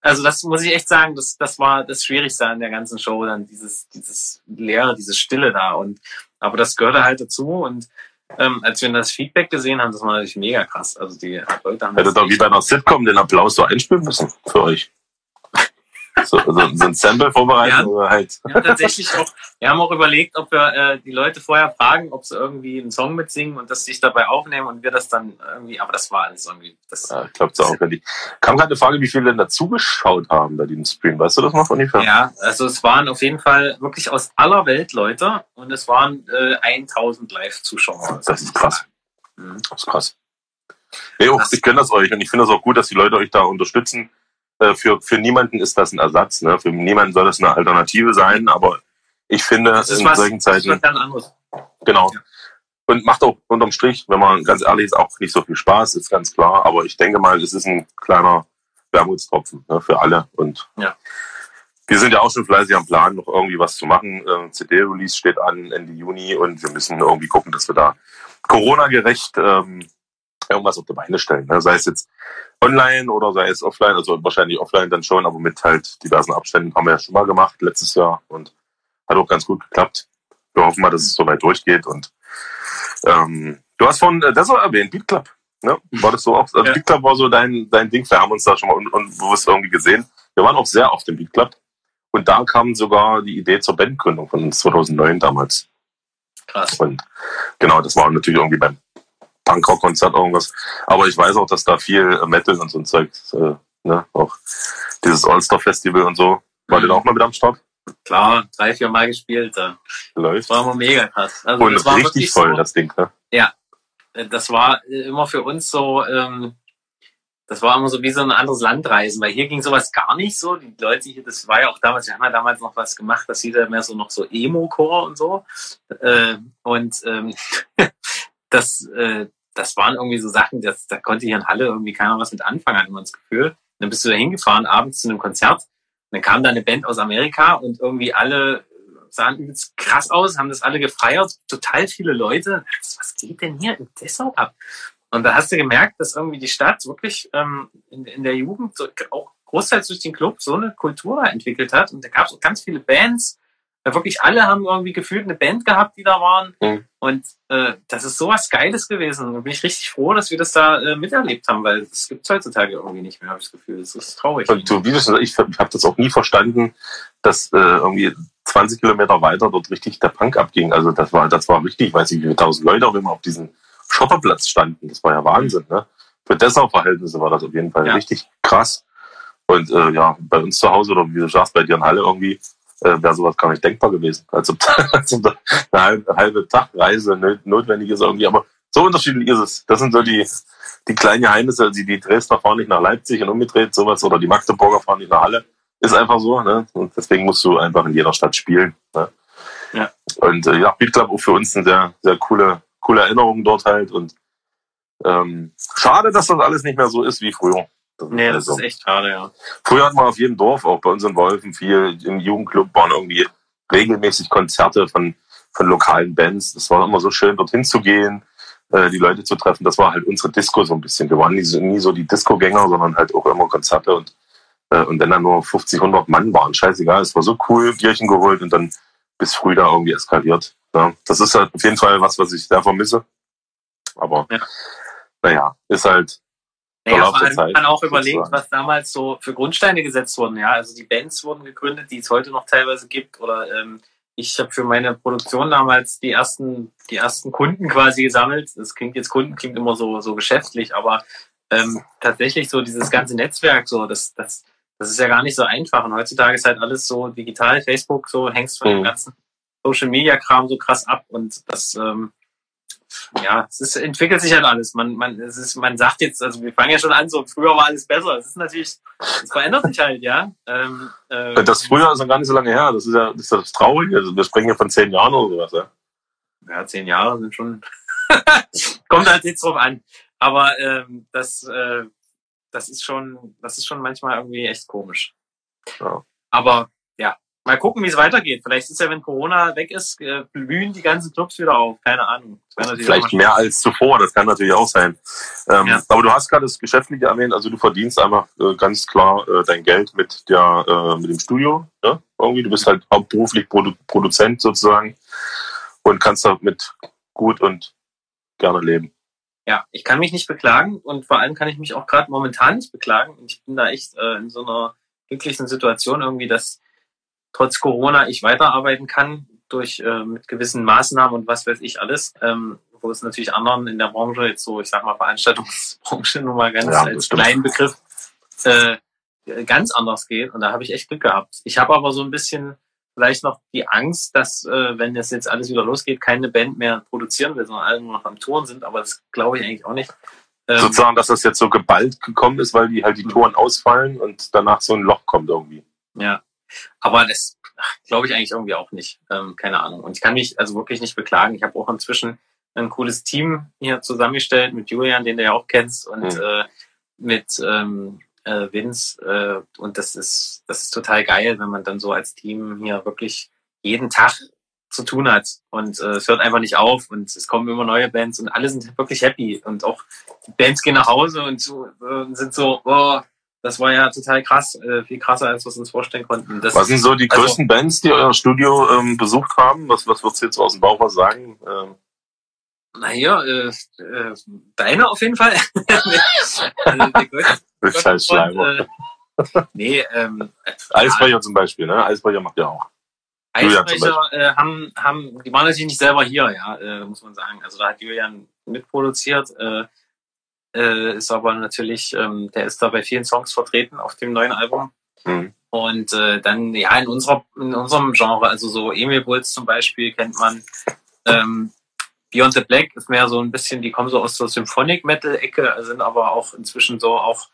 Also das muss ich echt sagen, das, das war das Schwierigste an der ganzen Show, dann dieses, dieses Leere, diese Stille da. Und aber das gehörte halt dazu. Und ähm, als wir das Feedback gesehen haben, das war natürlich mega krass. Also die Leute haben Hättet ihr wie bei einer Sitcom den Applaus so einspielen müssen für euch. So, so, so ein Sample vorbereiten Ja. oder halt. Ja, tatsächlich auch. Wir haben auch überlegt, ob wir äh, die Leute vorher fragen, ob sie irgendwie einen Song mitsingen und das sich dabei aufnehmen und wir das dann irgendwie, aber das war alles irgendwie. Das, Ja, ich glaube auch. Wenn die, kam gerade eine Frage, wie viele denn dazugeschaut haben bei diesem Stream. Weißt du das noch ungefähr? ja, also es waren auf jeden Fall wirklich aus aller Welt Leute und es waren äh, 1000 Live-Zuschauer. Das ist krass. Mhm. Das ist krass. Nee, auch, Das- ich kenne das euch und ich finde das auch gut, dass die Leute euch da unterstützen. Äh, Für, für niemanden ist das ein Ersatz. Ne? Für niemanden soll das eine Alternative sein, aber ich finde, Das ist in was, solchen das ist Zeiten, ganz anderes. genau. Ja. Und macht auch unterm Strich, wenn man ganz ehrlich ist, auch nicht so viel Spaß, ist ganz klar. Aber ich denke mal, es ist ein kleiner Wermutstropfen ne, für alle. Und Ja. wir sind ja auch schon fleißig am Plan, noch irgendwie was zu machen. Ähm, CD-Release steht an Ende Juni und wir müssen irgendwie gucken, dass wir da Corona-gerecht ähm, irgendwas auf die Beine stellen. Ne? Sei es jetzt online oder sei es offline, also wahrscheinlich offline dann schon, aber mit halt diversen Abständen haben wir ja schon mal gemacht letztes Jahr und hat auch ganz gut geklappt. Wir hoffen mal, dass es soweit durchgeht und ähm, du hast von äh, Desert erwähnt, Beat Club. Ne? War das so auch? Also Ja. Beat Club war so dein, dein Ding. Wir haben uns da schon mal un unbewusst irgendwie gesehen. Wir waren auch sehr oft im Beat Club. Und da kam sogar die Idee zur Bandgründung von uns 2009 damals. Krass. Und genau, das war natürlich irgendwie beim Punkrock-Konzert irgendwas. Aber ich weiß auch, dass da viel Metal und so ein Zeug, äh, ne, auch dieses All-Star-Festival und so. War Mhm. denn auch mal mit am Start? Klar, drei, vier Mal gespielt. äh, Läuft. Das war immer mega krass. Also Und das war richtig voll, so, das Ding, ne? Äh, das war äh, immer für uns so, ähm, das war immer so wie so ein anderes Landreisen, weil hier ging sowas gar nicht so. Die Leute hier, das war ja auch damals, wir haben ja damals noch was gemacht, das hieß ja mehr so noch so Emo-Core und so. Äh, und ähm, *laughs* das, äh, das waren irgendwie so Sachen, das, da konnte hier in Halle irgendwie keiner was mit anfangen, hat man das Gefühl. dann bist du da hingefahren abends zu einem Konzert. Und dann kam da eine Band aus Amerika und irgendwie alle sahen übelst krass aus, haben das alle gefeiert, total viele Leute. Was geht denn hier in Dessau ab? Und da hast du gemerkt, dass irgendwie die Stadt wirklich ähm, in, in der Jugend so, auch großteils durch den Club so eine Kultur entwickelt hat. Und da gab es ganz viele Bands. Ja, wirklich alle haben irgendwie gefühlt eine Band gehabt, die da waren. Mhm. Und äh, das ist sowas Geiles gewesen. Da bin ich richtig froh, dass wir das da äh, miterlebt haben, weil das gibt's heutzutage irgendwie nicht mehr, habe ich das Gefühl. Das ist traurig. Und du, wie du sagst, ich habe das auch nie verstanden, dass äh, irgendwie 20 Kilometer weiter dort richtig der Punk abging. Also das war, das war richtig, weiß ich, wie viele tausend Leute auch immer auf diesem Schotterplatz standen. Das war ja Wahnsinn, ne? Für Dessau-Verhältnisse war das auf jeden Fall Ja. richtig krass. Und äh, ja, bei uns zu Hause oder wie du sagst, bei dir in Halle irgendwie, äh, wäre sowas gar nicht denkbar gewesen. Also, *laughs* also eine halbe, Tagreise not- notwendig ist irgendwie, aber so unterschiedlich ist es. Das sind so die, die kleinen Geheimnisse, also die Dresdner fahren nicht nach Leipzig und umgedreht, sowas, oder die Magdeburger fahren nicht nach Halle. Ist einfach so, ne? Und deswegen musst du einfach in jeder Stadt spielen. Ne? Ja. Und äh, ja, Beat Club auch für uns eine sehr, sehr coole, coole Erinnerung dort halt. Und ähm, schade, dass das alles nicht mehr so ist wie früher. Das nee, halt das so. ist echt schade, ja. Früher hatten wir auf jedem Dorf, auch bei uns in Wolfen, viel im Jugendclub waren irgendwie regelmäßig Konzerte von, von lokalen Bands. Das war immer so schön, dorthin zu gehen, äh, die Leute zu treffen. Das war halt unsere Disco so ein bisschen. Wir waren nie so, nie so die Disco-Gänger, sondern halt auch immer Konzerte und, äh, und wenn dann nur 50, 100 Mann waren, scheißegal. Es war so cool, Bierchen geholt und dann bis früh da irgendwie eskaliert. Ja, das ist halt auf jeden Fall was, was ich sehr vermisse. Aber Ja. naja, ist halt Naja, vor allem Zeit, man auch überlegt, was damals so für Grundsteine gesetzt wurden. Ja, also die Bands wurden gegründet, die es heute noch teilweise gibt. Oder ähm, ich habe für meine Produktion damals die ersten, die ersten Kunden quasi gesammelt. Das klingt jetzt Kunden klingt immer so so geschäftlich, aber ähm, tatsächlich so dieses ganze Netzwerk, so das das das ist ja gar nicht so einfach. Und heutzutage ist halt alles so digital, Facebook, so hängst von dem Mhm. ganzen Social Media Kram so krass ab und das ähm, ja, es ist, entwickelt sich halt alles. Man, man, es ist, man sagt jetzt, also wir fangen ja schon an, so früher war alles besser. Es ist natürlich, es verändert sich halt, ja. Ähm, äh, Das früher ist noch gar nicht so lange her. Das ist ja das, ist ja das Traurige. Also wir sprechen ja von zehn Jahren oder sowas. Ja? ja, zehn Jahre sind schon. *laughs* Kommt halt jetzt drauf an. Aber ähm, das, äh, das ist schon, das ist schon manchmal irgendwie echt komisch. Ja. Aber mal gucken, wie es weitergeht. Vielleicht ist ja, wenn Corona weg ist, äh, blühen die ganzen Clubs wieder auf. Keine Ahnung. Vielleicht mehr als zuvor, das kann natürlich auch sein. Ähm, ja. Aber du hast gerade das Geschäftliche erwähnt, also du verdienst einfach äh, ganz klar äh, dein Geld mit der äh, mit dem Studio. Ne? Irgendwie, du bist halt hauptberuflich Produ Produzent sozusagen und kannst damit gut und gerne leben. Ja, ich kann mich nicht beklagen und vor allem kann ich mich auch gerade momentan nicht beklagen. Und ich bin da echt äh, in so einer glücklichen Situation irgendwie, dass trotz Corona ich weiterarbeiten kann durch äh, mit gewissen Maßnahmen und was weiß ich alles, ähm, wo es natürlich anderen in der Branche jetzt so, ich sag mal Veranstaltungsbranche *laughs* nur mal ganz ja, als kleinen Begriff äh, ganz anders geht und da habe ich echt Glück gehabt. Ich habe aber so ein bisschen vielleicht noch die Angst, dass äh, wenn das jetzt alles wieder losgeht, keine Band mehr produzieren will, sondern alle nur noch am Touren sind, aber das glaube ich eigentlich auch nicht. Ähm, Sozusagen, dass das jetzt so geballt gekommen ist, weil die halt die mhm. Touren ausfallen und danach so ein Loch kommt irgendwie. Ja, aber das glaube ich eigentlich irgendwie auch nicht. Ähm, keine Ahnung. Und ich kann mich also wirklich nicht beklagen. Ich habe auch inzwischen ein cooles Team hier zusammengestellt mit Julian, den du ja auch kennst, und mhm. äh, mit ähm, äh, Vince. Äh, und das ist, das ist total geil, wenn man dann so als Team hier wirklich jeden Tag zu tun hat. Und äh, es hört einfach nicht auf und es kommen immer neue Bands und alle sind wirklich happy. Und auch die Bands gehen nach Hause und, so, äh, sind so, oh, das war ja total krass, äh, viel krasser, als wir uns vorstellen konnten. Das was sind so die also, größten Bands, die euer Studio ähm, besucht haben? Was, was würdest du jetzt aus dem Bauch was sagen? Ähm. Naja, äh, äh, deine auf jeden Fall. *laughs* also, Gott, Scheiß Schleimer. Äh, nee, ähm, Eisbrecher zum Beispiel, ne? Eisbrecher macht ja auch. Eisbrecher äh, haben, haben, die waren natürlich nicht selber hier, ja, äh, muss man sagen. Also da hat Julian mitproduziert. Äh, äh, ist aber natürlich, ähm, der ist da bei vielen Songs vertreten auf dem neuen Album. Mhm. Und äh, dann, ja, in, unserer, in unserem Genre, also so Emil Bulls zum Beispiel kennt man. Ähm, Beyond the Black ist mehr so ein bisschen, die kommen so aus der Symphonic Metal-Ecke, sind aber auch inzwischen so auch,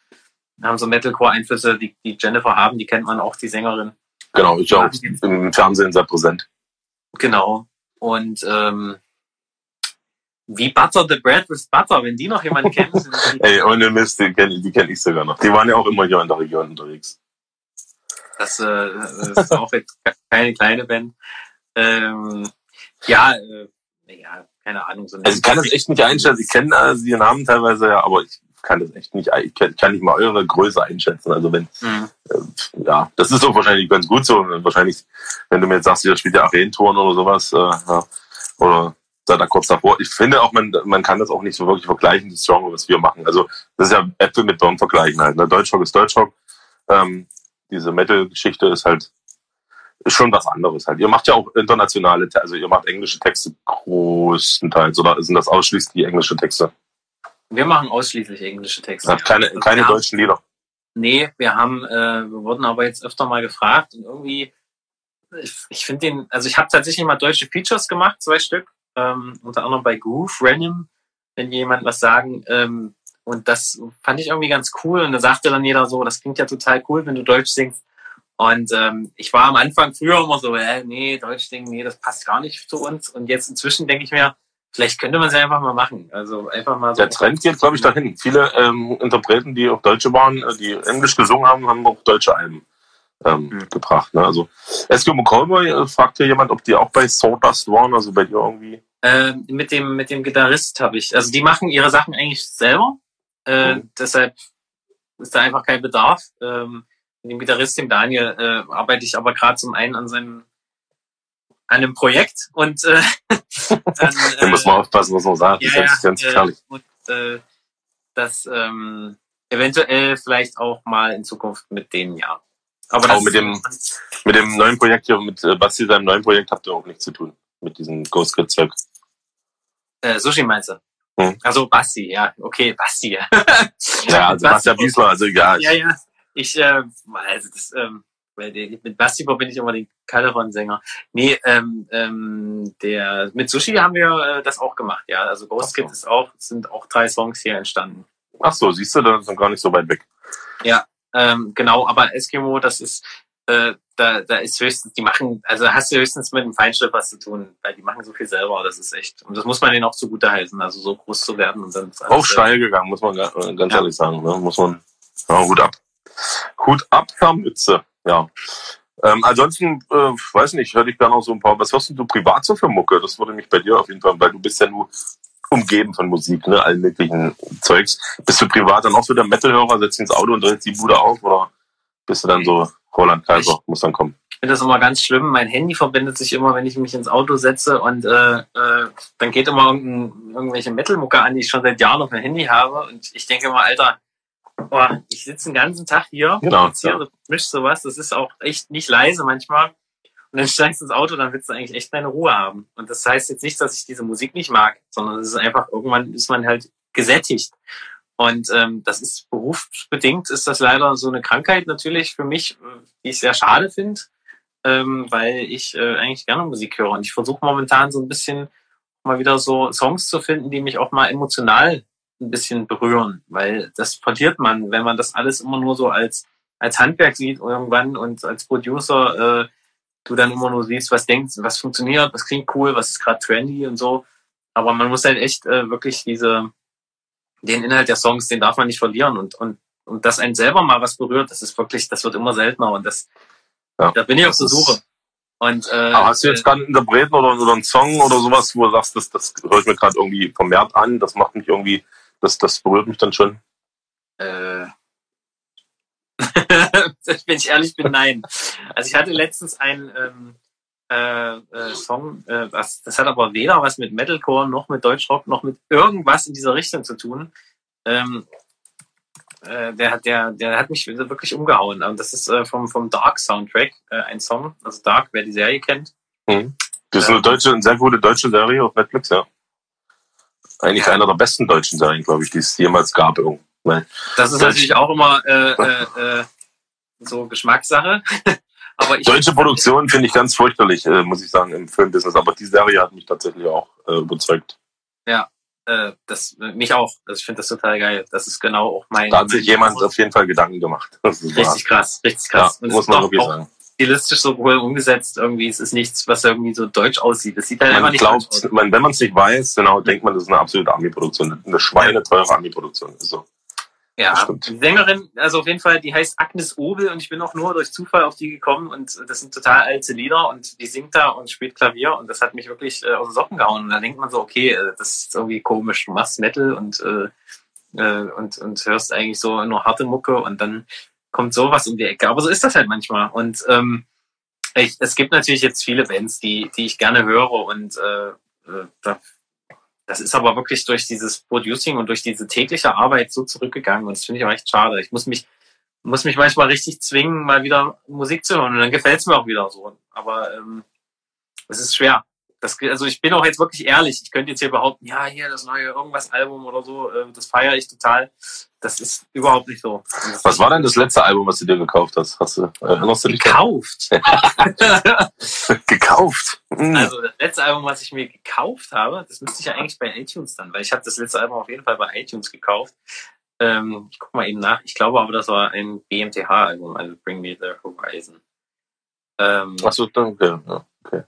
haben so Metalcore-Einflüsse, die, die Jennifer haben, die kennt man auch, die Sängerin. Genau, ist ja auch im Fernsehen sehr präsent. Genau. Und ähm, wie Butter the Bread with Butter, wenn die noch jemand kennt. *laughs* Ey, ohne Mist, die kenne die kenn ich sogar noch. Die waren ja auch immer hier in der Region unterwegs. Das, äh, das ist auch jetzt keine kleine Band. Ähm, ja, äh, ja, keine Ahnung. So also ich kann das echt nicht einschätzen. Ich kenne äh, die Namen teilweise ja, aber ich kann das echt nicht, ich kann, kann nicht mal eure Größe einschätzen. Also wenn, mhm. äh, ja, das ist doch wahrscheinlich ganz gut so. Wahrscheinlich, wenn du mir jetzt sagst, ihr spielt ja Arenentouren oder sowas, äh, ja, oder seid da kurz davor. Ich finde auch, man, man kann das auch nicht so wirklich vergleichen, das Genre, was wir machen. Also das ist ja Äpfel mit Birnen vergleichen halt. Ne? Deutschrock ist Deutschrock. Ähm, diese Metal-Geschichte ist halt ist schon was anderes halt. Ihr macht ja auch internationale, also ihr macht englische Texte größtenteils oder sind das ausschließlich die englische Texte? Wir machen ausschließlich englische Texte. Ja, keine also keine deutschen Lieder. Nee, wir haben, äh, wir wurden aber jetzt öfter mal gefragt und irgendwie, ich, ich finde den, also ich habe tatsächlich mal deutsche Features gemacht, zwei Stück, ähm, unter anderem bei Groove Random, wenn jemand was sagen. Ähm, und das fand ich irgendwie ganz cool. Und da sagte dann jeder so, das klingt ja total cool, wenn du Deutsch singst. Und ähm, ich war am Anfang früher immer so, äh, nee, Deutsch singen, nee, das passt gar nicht zu uns. Und jetzt inzwischen denke ich mir, vielleicht könnte man es ja einfach mal machen. Also einfach mal so. Der Trend geht, glaube ich, dahin. Viele ähm, Interpreten, die auch Deutsche waren, äh, die Englisch gesungen haben, haben auch deutsche Alben ähm, mhm. gebracht. Ne? Also Eskimo Cowboy äh, fragt hier jemand, ob die auch bei Sawdust waren, also bei dir irgendwie. Äh, mit dem mit dem Gitarrist habe ich, also die machen ihre Sachen eigentlich selber, äh, mhm. deshalb ist da einfach kein Bedarf. Ähm, mit dem Gitarrist, dem Daniel, äh, arbeite ich aber gerade zum einen an seinem an einem Projekt und äh, *laughs* dann, *laughs* da muss man aufpassen, was man sagt. Ja, das ist ganz, ganz gefährlich. Und, äh, das ähm, eventuell vielleicht auch mal in Zukunft mit dem ja. Aber auch mit dem, mit dem neuen Projekt hier, mit äh, Basti, seinem neuen Projekt, habt ihr auch nichts zu tun. Mit diesem Ghost Kid Zeug. Äh, Sushi meinst du? Hm. Also Basti, ja, okay, Basti. *laughs* ja, also Bastian Biesler, also ja. Ja, ja. Ich, äh, also das, ähm, mit Basti verbinde ich immer den Calderon-Sänger. Nee, ähm, ähm, der, mit Sushi haben wir äh, das auch gemacht, ja. Also Ghost Kid ist auch, sind auch drei Songs hier entstanden. Ach so, siehst du, das ist gar nicht so weit weg. Ja, ähm, genau, aber Eskimo, das ist, äh, da, da ist höchstens, die machen, also hast du höchstens mit dem Feinschliff was zu tun, weil die machen so viel selber, das ist echt. Und das muss man denen auch zugute heißen, also so groß zu werden und dann. Auch steil gegangen, muss man äh, ganz ja. ehrlich sagen, ne? Muss man, ja, Hut ab. Hut ab, Herr Mütze, ja. Ähm, ansonsten, äh, weiß nicht, hätte ich gerne noch so ein paar. Was hörst denn du privat so für Mucke? Das würde mich bei dir auf jeden Fall, weil du bist ja nur umgeben von Musik, ne, allen möglichen Zeugs. Bist du privat dann auch so der Metal-Hörer, setzt ins Auto und dreht die Bude auf oder bist du dann so Roland Kaiser, muss dann kommen? Ich finde das immer ganz schlimm. Mein Handy verbindet sich immer, wenn ich mich ins Auto setze und äh, äh, dann geht immer irgendwelche Metal-Mucke an, die ich schon seit Jahren auf dem Handy habe und ich denke immer, Alter, boah, ich sitze den ganzen Tag hier, Genau, hier ja. misch sowas, das ist auch echt nicht leise manchmal. Und dann steigst du ins Auto, dann willst du eigentlich echt deine Ruhe haben. Und das heißt jetzt nicht, dass ich diese Musik nicht mag, sondern es ist einfach, irgendwann ist man halt gesättigt. Und ähm, das ist berufsbedingt, ist das leider so eine Krankheit natürlich für mich, die ich sehr schade finde, ähm, weil ich äh, eigentlich gerne Musik höre. Und ich versuche momentan so ein bisschen mal wieder so Songs zu finden, die mich auch mal emotional ein bisschen berühren, weil das verliert man, wenn man das alles immer nur so als als Handwerk sieht irgendwann und als Producer äh, du dann immer nur siehst, was denkt, was funktioniert, was klingt cool, was ist gerade trendy und so. Aber man muss halt echt äh, wirklich diese den Inhalt der Songs, den darf man nicht verlieren und und und dass einen selber mal was berührt, das ist wirklich, das wird immer seltener und das Ja, da bin ich auf der Suche. Und äh, Aber hast du jetzt gerade einen Interpreten oder, oder einen Song oder sowas, wo du sagst, das, das höre ich mir gerade irgendwie vermehrt an, das macht mich irgendwie, das, das berührt mich dann schon. Äh, *laughs* *laughs* wenn ich ehrlich bin, nein. Also ich hatte letztens einen ähm, äh, äh, Song, äh, das, das hat aber weder was mit Metalcore noch mit Deutschrock noch mit irgendwas in dieser Richtung zu tun. Ähm, äh, der hat der der hat mich wirklich umgehauen. Und das ist äh, vom vom Dark Soundtrack äh, ein Song. Also Dark, wer die Serie kennt. Mhm. Das ist eine deutsche, eine sehr gute deutsche Serie auf Netflix, ja. Eigentlich Ja. einer der besten deutschen Serien, glaube ich, die es jemals gab. Weil Das ist natürlich auch immer äh, äh, äh, so Geschmackssache. *laughs* aber ich Deutsche Produktion finde ich ganz fürchterlich, äh, muss ich sagen, im Filmbusiness. Aber die Serie hat mich tatsächlich auch äh, überzeugt. äh, das mich auch. Also ich finde das total geil. Das ist genau auch mein. Da hat sich jemand auf jeden Fall Gedanken gemacht. *laughs* Wahr. richtig krass, richtig ja, krass. Es muss man wirklich sagen. stilistisch so cool umgesetzt. Irgendwie es ist nichts, was irgendwie so deutsch aussieht. Es sieht halt einfach Man nicht glaubt, man, wenn man es nicht weiß, genau, denkt man, das ist eine absolute Army-Produktion. Eine schweineteure Army-Produktion. So. Ja, das stimmt. die Sängerin, also auf jeden Fall, die heißt Agnes Obel und ich bin auch nur durch Zufall auf die gekommen und das sind total alte Lieder und die singt da und spielt Klavier und das hat mich wirklich äh, aus den Socken gehauen. Und da denkt man so, okay, äh, das ist irgendwie komisch, du machst Metal und äh, äh, und und hörst eigentlich so nur harte Mucke und dann kommt sowas um die Ecke, aber so ist das halt manchmal. Und ähm, ich, es gibt natürlich jetzt viele Bands, die die ich gerne höre und äh, äh, da das ist aber wirklich durch dieses Producing und durch diese tägliche Arbeit so zurückgegangen und das finde ich auch echt schade. Ich muss mich, muss mich manchmal richtig zwingen, mal wieder Musik zu hören und dann gefällt es mir auch wieder so. Aber ähm, es ist schwer. Das, also ich bin auch jetzt wirklich ehrlich. Ich könnte jetzt hier behaupten, ja, hier das neue irgendwas Album oder so, äh, das feiere ich total. Das ist überhaupt nicht so. Was war denn das letzte Album, was du dir gekauft hast? hast du, erinnerst du dich? gekauft? *laughs* gekauft. Hm. Also das letzte Album, was ich mir gekauft habe, das müsste ich ja eigentlich bei iTunes dann, weil ich habe das letzte Album auf jeden Fall bei iTunes gekauft. Ähm, ich guck mal eben nach. Ich glaube aber, das war ein BMTH-Album, also Bring Me the Horizon. Ähm, Achso, danke. Ja, okay.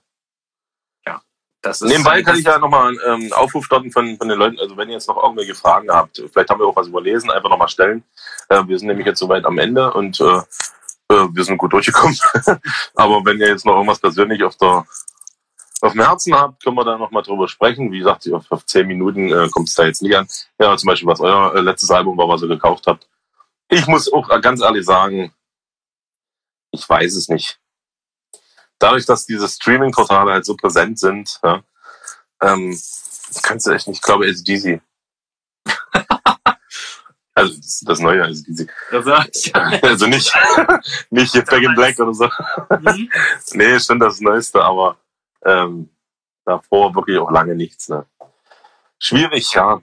Nebenbei kann ich ja nochmal einen ähm, Aufruf starten von, von den Leuten. Also wenn ihr jetzt noch irgendwelche Fragen habt, vielleicht haben wir auch was überlesen, einfach nochmal stellen. Äh, wir sind nämlich jetzt soweit am Ende und äh, äh, wir sind gut durchgekommen. *laughs* Aber wenn ihr jetzt noch irgendwas persönlich auf der auf dem Herzen habt, können wir da nochmal drüber sprechen. Wie gesagt, auf, auf zehn Minuten äh, kommt es da jetzt nicht an. Ja, zum Beispiel, was euer äh, letztes Album war, was ihr gekauft habt. Ich muss auch ganz ehrlich sagen, ich weiß es nicht. Dadurch, dass diese Streaming-Portale halt so präsent sind, ja, ähm, kannst du echt nicht, ich glaube, ACDC. *laughs* also das, das neue ACDC. Das war, ja. *laughs* Also nicht, nicht hier Back in Black oder so. Mhm. *laughs* Nee, schon das Neueste, aber ähm, davor wirklich auch lange nichts. Ne? Schwierig, ja.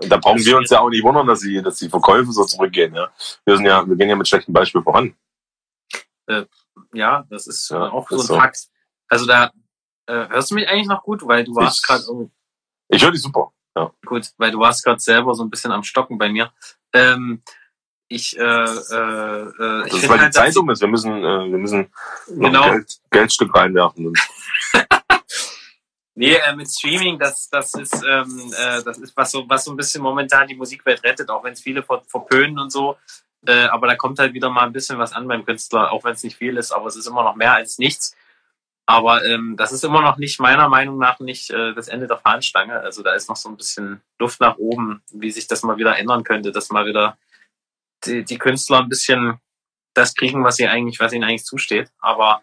Da brauchen wir uns ja auch nicht wundern, dass die, dass die Verkäufe so zurückgehen. Ja? Wir, sind ja, wir gehen ja mit schlechtem Beispiel voran. Ja, das ist Ja, auch so ist ein so. Fakt. Also da äh, hörst du mich eigentlich noch gut, weil du warst gerade irgendwie Ich höre die super. gut, weil du warst gerade selber so ein bisschen am Stocken bei mir. Ähm, ich, äh, äh, äh, ich Das ist, weil die halt, Zeit dass- um ist. Wir müssen, äh, wir müssen noch Genau. ein Geld, Geldstück reinwerfen. *laughs* Nee, äh, mit Streaming, das, das ist, ähm, äh, das ist was so, was so ein bisschen momentan die Musikwelt rettet, auch wenn es viele ver verpönen und so. Äh, aber da kommt halt wieder mal ein bisschen was an beim Künstler, auch wenn es nicht viel ist, aber es ist immer noch mehr als nichts. Aber ähm, das ist immer noch nicht, meiner Meinung nach, nicht äh, das Ende der Fahnenstange. Also da ist noch so ein bisschen Luft nach oben, wie sich das mal wieder ändern könnte, dass mal wieder die, die Künstler ein bisschen das kriegen, was sie eigentlich, was ihnen eigentlich zusteht. Aber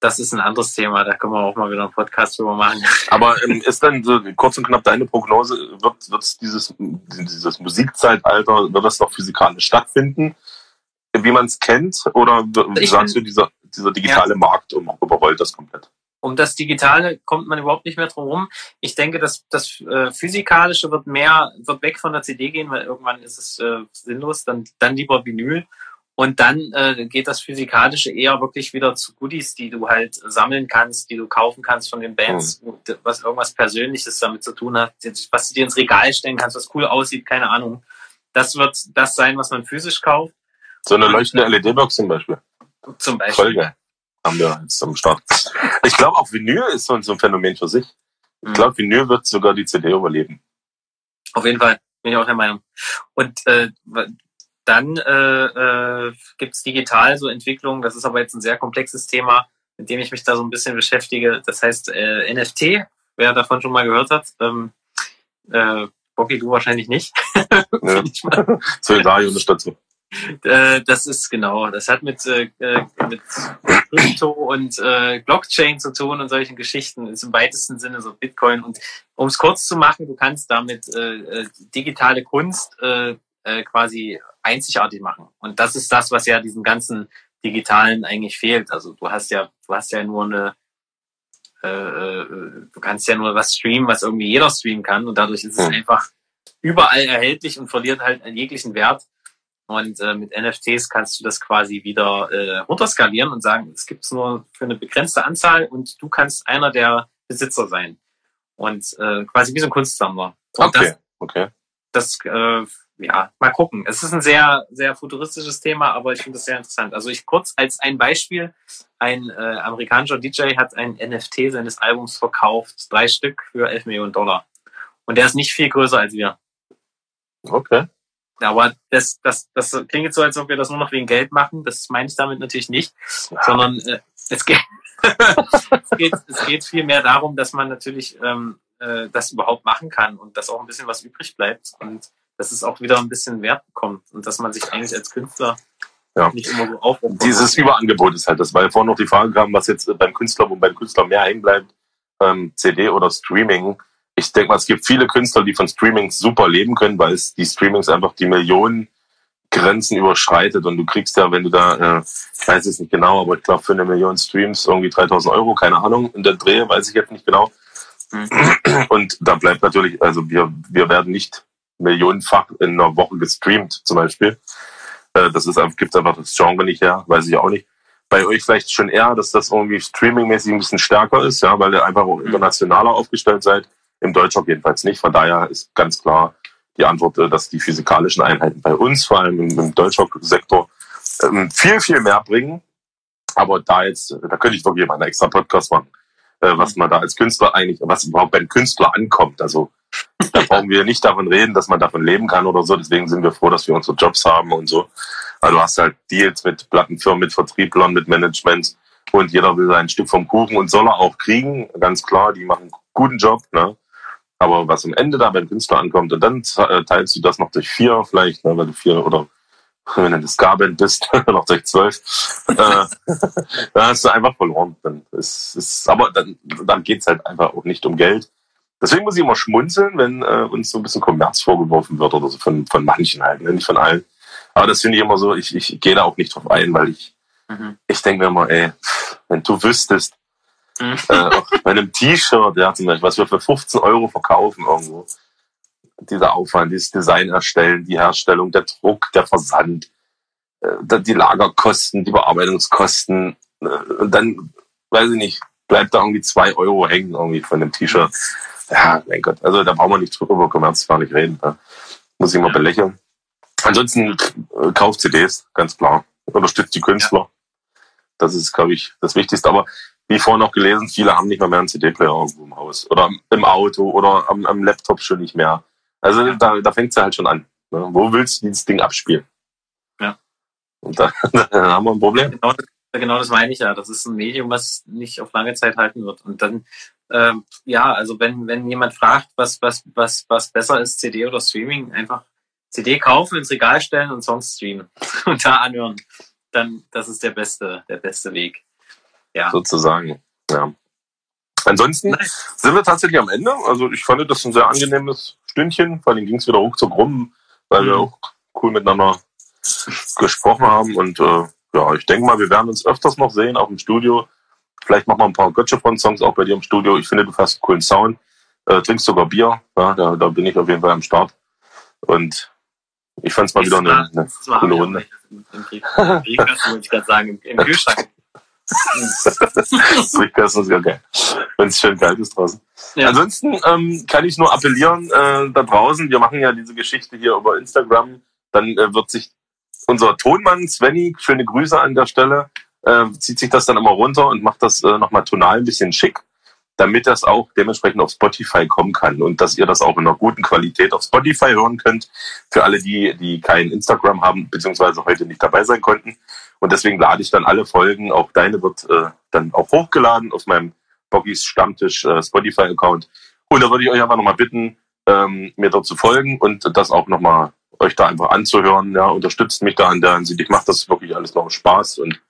das ist ein anderes Thema, da können wir auch mal wieder einen Podcast drüber machen. Aber ähm, ist dann so kurz und knapp deine Prognose, wird, wird dieses, dieses Musikzeitalter, wird das noch physikalisch stattfinden, wie man es kennt? Oder ich sagst bin, du, dieser, dieser digitale ja. Markt überrollt das komplett? Um das Digitale kommt man überhaupt nicht mehr drum rum. Ich denke, dass das äh, Physikalische wird mehr, wird weg von der CD gehen, weil irgendwann ist es äh, sinnlos, dann, dann lieber Vinyl. Und dann äh, geht das Physikalische eher wirklich wieder zu Goodies, die du halt sammeln kannst, die du kaufen kannst von den Bands, mhm. was irgendwas Persönliches damit zu tun hat, was du dir ins Regal stellen kannst, was cool aussieht, keine Ahnung. Das wird das sein, was man physisch kauft. So eine leuchtende LED-Box zum Beispiel. Zum Beispiel. Folge haben wir jetzt am Start. Ich glaube, auch Vinyl ist so ein Phänomen für sich. Ich mhm. glaube, Vinyl wird sogar die CD überleben. Auf jeden Fall, bin ich auch der Meinung. Und äh, dann äh, äh, gibt es digital so Entwicklungen, das ist aber jetzt ein sehr komplexes Thema, mit dem ich mich da so ein bisschen beschäftige. Das heißt äh, NFT, wer davon schon mal gehört hat. Ähm, äh, Bocky, du wahrscheinlich nicht. *laughs* Ja. Solidario nicht dazu. Äh, das ist genau, das hat mit, äh, äh, mit Krypto und äh, Blockchain zu tun und solchen Geschichten, ist im weitesten Sinne so Bitcoin. Und um es kurz zu machen, du kannst damit äh, äh, digitale Kunst äh, quasi einzigartig machen. Und das ist das, was ja diesen ganzen digitalen eigentlich fehlt. Also du hast ja, du hast ja nur eine, äh, äh, du kannst ja nur was streamen, was irgendwie jeder streamen kann und dadurch ist es hm. einfach überall erhältlich und verliert halt jeglichen Wert. Und äh, mit NFTs kannst du das quasi wieder äh, runterskalieren und sagen, es gibt es nur für eine begrenzte Anzahl und du kannst einer der Besitzer sein. Und äh, quasi wie so ein Kunstsammler. Und okay, das, okay. Das äh, ja, mal gucken. Es ist ein sehr, sehr futuristisches Thema, aber ich finde es sehr interessant. Also ich kurz als ein Beispiel, ein äh, amerikanischer DJ hat ein NFT seines Albums verkauft, drei Stück für 11 Millionen Dollar. Und der ist nicht viel größer als wir. Okay. Aber das, das, das klingt jetzt so, als ob wir das nur noch wegen Geld machen. Das meine ich damit natürlich nicht, ja. sondern äh, es, geht, *laughs* es, geht, es geht viel mehr darum, dass man natürlich ähm, äh, das überhaupt machen kann und dass auch ein bisschen was übrig bleibt. Und dass es auch wieder ein bisschen Wert bekommt und dass man sich eigentlich als Künstler ja. nicht immer so aufruft. Dieses Überangebot ist halt das, weil vorhin noch die Frage kam, was jetzt beim Künstler, wo beim Künstler mehr hängen bleibt, ähm, CD oder Streaming. Ich denke mal, es gibt viele Künstler, die von Streamings super leben können, weil es die Streamings einfach die Millionen Grenzen überschreitet und du kriegst ja, wenn du da, äh, ich weiß es nicht genau, aber ich glaube für eine Million Streams irgendwie 3000 Euro, keine Ahnung, in der Dreh, weiß ich jetzt nicht genau. Mhm. Und da bleibt natürlich, also wir, wir werden nicht millionenfach in einer Woche gestreamt, zum Beispiel. Äh, das ist einfach, gibt einfach das Genre nicht her, weiß ich auch nicht. Bei euch vielleicht schon eher, dass das irgendwie streamingmäßig ein bisschen stärker ist, ja, weil ihr einfach auch internationaler aufgestellt seid. Im Deutschrock jedenfalls nicht. Von daher ist ganz klar die Antwort, äh, dass die physikalischen Einheiten bei uns, vor allem im, im Deutschrock-Sektor, ähm, viel, viel mehr bringen. Aber da jetzt, da könnte ich wirklich mal einen extra Podcast machen, äh, was man da als Künstler eigentlich, was überhaupt beim Künstler ankommt. Also da brauchen wir nicht davon reden, dass man davon leben kann oder so. Deswegen sind wir froh, dass wir unsere Jobs haben und so. Also du hast halt Deals mit Plattenfirmen, mit Vertrieblern, mit Management und jeder will sein Stück vom Kuchen und soll er auch kriegen. Ganz klar, die machen einen guten Job. Ne? Aber was am Ende da beim Künstler ankommt und dann äh, teilst du das noch durch vier vielleicht, ne, weil du vier oder wenn du eine Ska-Band bist, *laughs* noch durch zwölf, äh, *laughs* dann hast du einfach verloren. Dann ist, ist, aber dann, dann geht's halt einfach auch nicht um Geld, Deswegen muss ich immer schmunzeln, wenn äh, uns so ein bisschen Kommerz vorgeworfen wird oder so von, von manchen halt, ne? nicht von allen. Aber das finde ich immer so, ich, ich gehe da auch nicht drauf ein, weil ich, mhm. ich denke mir immer, ey, wenn du wüsstest, mhm. äh, bei einem T-Shirt, ja, zum Beispiel, was wir für 15 Euro verkaufen irgendwo, dieser Aufwand, dieses Design erstellen, die Herstellung, der Druck, der Versand, äh, die Lagerkosten, die Bearbeitungskosten, äh, und dann, weiß ich nicht, bleibt da irgendwie zwei Euro hängen irgendwie von dem T-Shirt. Ja, mein Gott. Also da brauchen wir nicht drüber über Kommerz gar nicht reden. Ne? Muss ich mal belächeln. Ansonsten äh, kauft CDs, ganz klar. Unterstützt die Künstler. Das ist, glaube ich, das Wichtigste. Aber wie vorhin noch gelesen, viele haben nicht mal mehr einen CD-Player irgendwo im Haus. Oder im Auto oder am, am Laptop schon nicht mehr. Also da, da fängt es ja halt schon an. Ne? Wo willst du dieses Ding abspielen? Ja. Und da, *laughs* dann haben wir ein Problem. Genau, das- genau das meine ich ja. Das ist ein Medium, was nicht auf lange Zeit halten wird. Und dann, ähm, ja, also wenn, wenn jemand fragt, was, was, was, was besser ist, CD oder Streaming, einfach CD kaufen, ins Regal stellen und Songs streamen *laughs* und da anhören. Dann, das ist der beste, der beste Weg. Ja. sozusagen. Ja. Ansonsten Nice. sind wir tatsächlich am Ende. Also ich fand das ein sehr angenehmes Stündchen. Vor allem ging es wieder hoch zur Rum, weil wir Mhm. auch cool miteinander gesprochen haben. Und äh, ja, ich denke mal, wir werden uns öfters noch sehen, auch im Studio. Vielleicht machen wir ein paar Gotcha-Songs auch bei dir im Studio. Ich finde, du hast einen coolen Sound. Äh, trinkst sogar Bier. Ja, da, da bin ich auf jeden Fall am Start. Und ich fand es mal wieder eine, eine Das war coole auch Runde. im, im Briefkasten wollte ich gerade sagen, im, im Kühlschrank. *laughs* Briefkasten ist ja geil. Wenn es schön kalt ist draußen. Ja. Ansonsten ähm, kann ich nur appellieren äh, da draußen. Wir machen ja diese Geschichte hier über Instagram. Dann äh, wird sich unser Tonmann Svenny, schöne Grüße an der Stelle, äh, zieht sich das dann immer runter und macht das äh, nochmal tonal ein bisschen schick, damit das auch dementsprechend auf Spotify kommen kann und dass ihr das auch in einer guten Qualität auf Spotify hören könnt. Für alle die, die kein Instagram haben, beziehungsweise heute nicht dabei sein konnten. Und deswegen lade ich dann alle Folgen, auch deine wird äh, dann auch hochgeladen auf meinem Boggis Stammtisch äh, Spotify-Account. Und da würde ich euch einfach nochmal bitten, ähm, mir dort zu folgen und das auch nochmal euch da einfach anzuhören. Ja, unterstützt mich da an der Hinsicht. Ich mache das wirklich alles noch Spaß und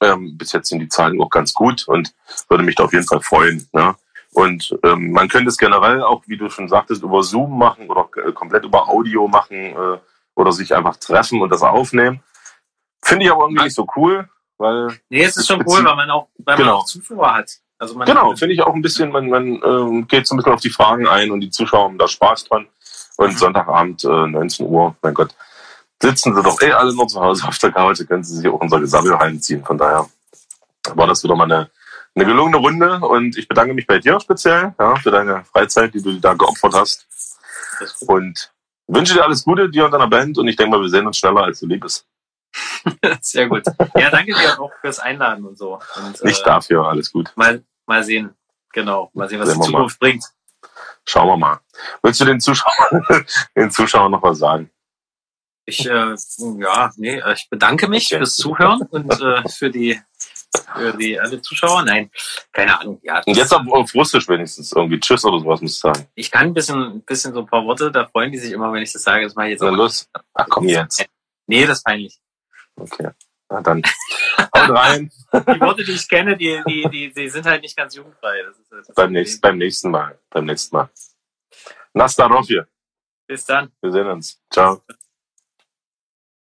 ähm, bis jetzt sind die Zahlen auch ganz gut und würde mich da auf jeden Fall freuen. Ja. Und ähm, man könnte es generell auch, wie du schon sagtest, über Zoom machen oder äh, komplett über Audio machen äh, oder sich einfach treffen und das aufnehmen. Finde ich aber irgendwie nicht so cool, weil Nee, es ist schon cool, weil man auch, weil Genau. man auch Zuschauer hat. Also man, Genau, finde ich auch ein bisschen, man, man ähm, geht so ein bisschen auf die Fragen ein und die Zuschauer haben da Spaß dran. Und Mhm. Sonntagabend, äh, 19 Uhr, mein Gott, sitzen sie doch eh alle nur zu Hause auf der Couch, können sie sich auch unser Gesammel reinziehen. Von daher war das wieder mal eine, eine gelungene Runde und ich bedanke mich bei dir speziell ja, für deine Freizeit, die du dir da geopfert hast. Und wünsche dir alles Gute, dir und deiner Band. Und ich denke mal, wir sehen uns schneller, als du lieb bist. *laughs* Sehr gut. Ja, danke dir auch fürs Einladen und so. Und, Nicht äh, dafür, alles gut. Mal, mal sehen. Genau. Mal sehen, was Sehen die wir mal. Zukunft bringt. Schauen wir mal. Willst du den Zuschauern, *laughs* den Zuschauern noch was sagen? Ich, äh, ja, nee, äh, ich bedanke mich Okay. fürs Zuhören und äh, für die, für die alle Zuschauer. Nein, keine Ahnung. Ja, Und jetzt auf, auf Russisch wenigstens irgendwie Tschüss oder sowas musst du sagen. ich kann ein bisschen, ein bisschen so ein paar Worte, da freuen die sich immer, wenn ich das sage. Das mache ich jetzt Na auch. los. Ach komm jetzt. Nee, das ist peinlich. Okay. Na dann. Haut rein. Die Worte, die ich kenne, die, die, die, die sind halt nicht ganz jugendfrei. Das ist, das ist beim, nächsten, beim nächsten Mal. Beim nächsten Mal. Nastarovje. Bis dann. Wir sehen uns. Ciao.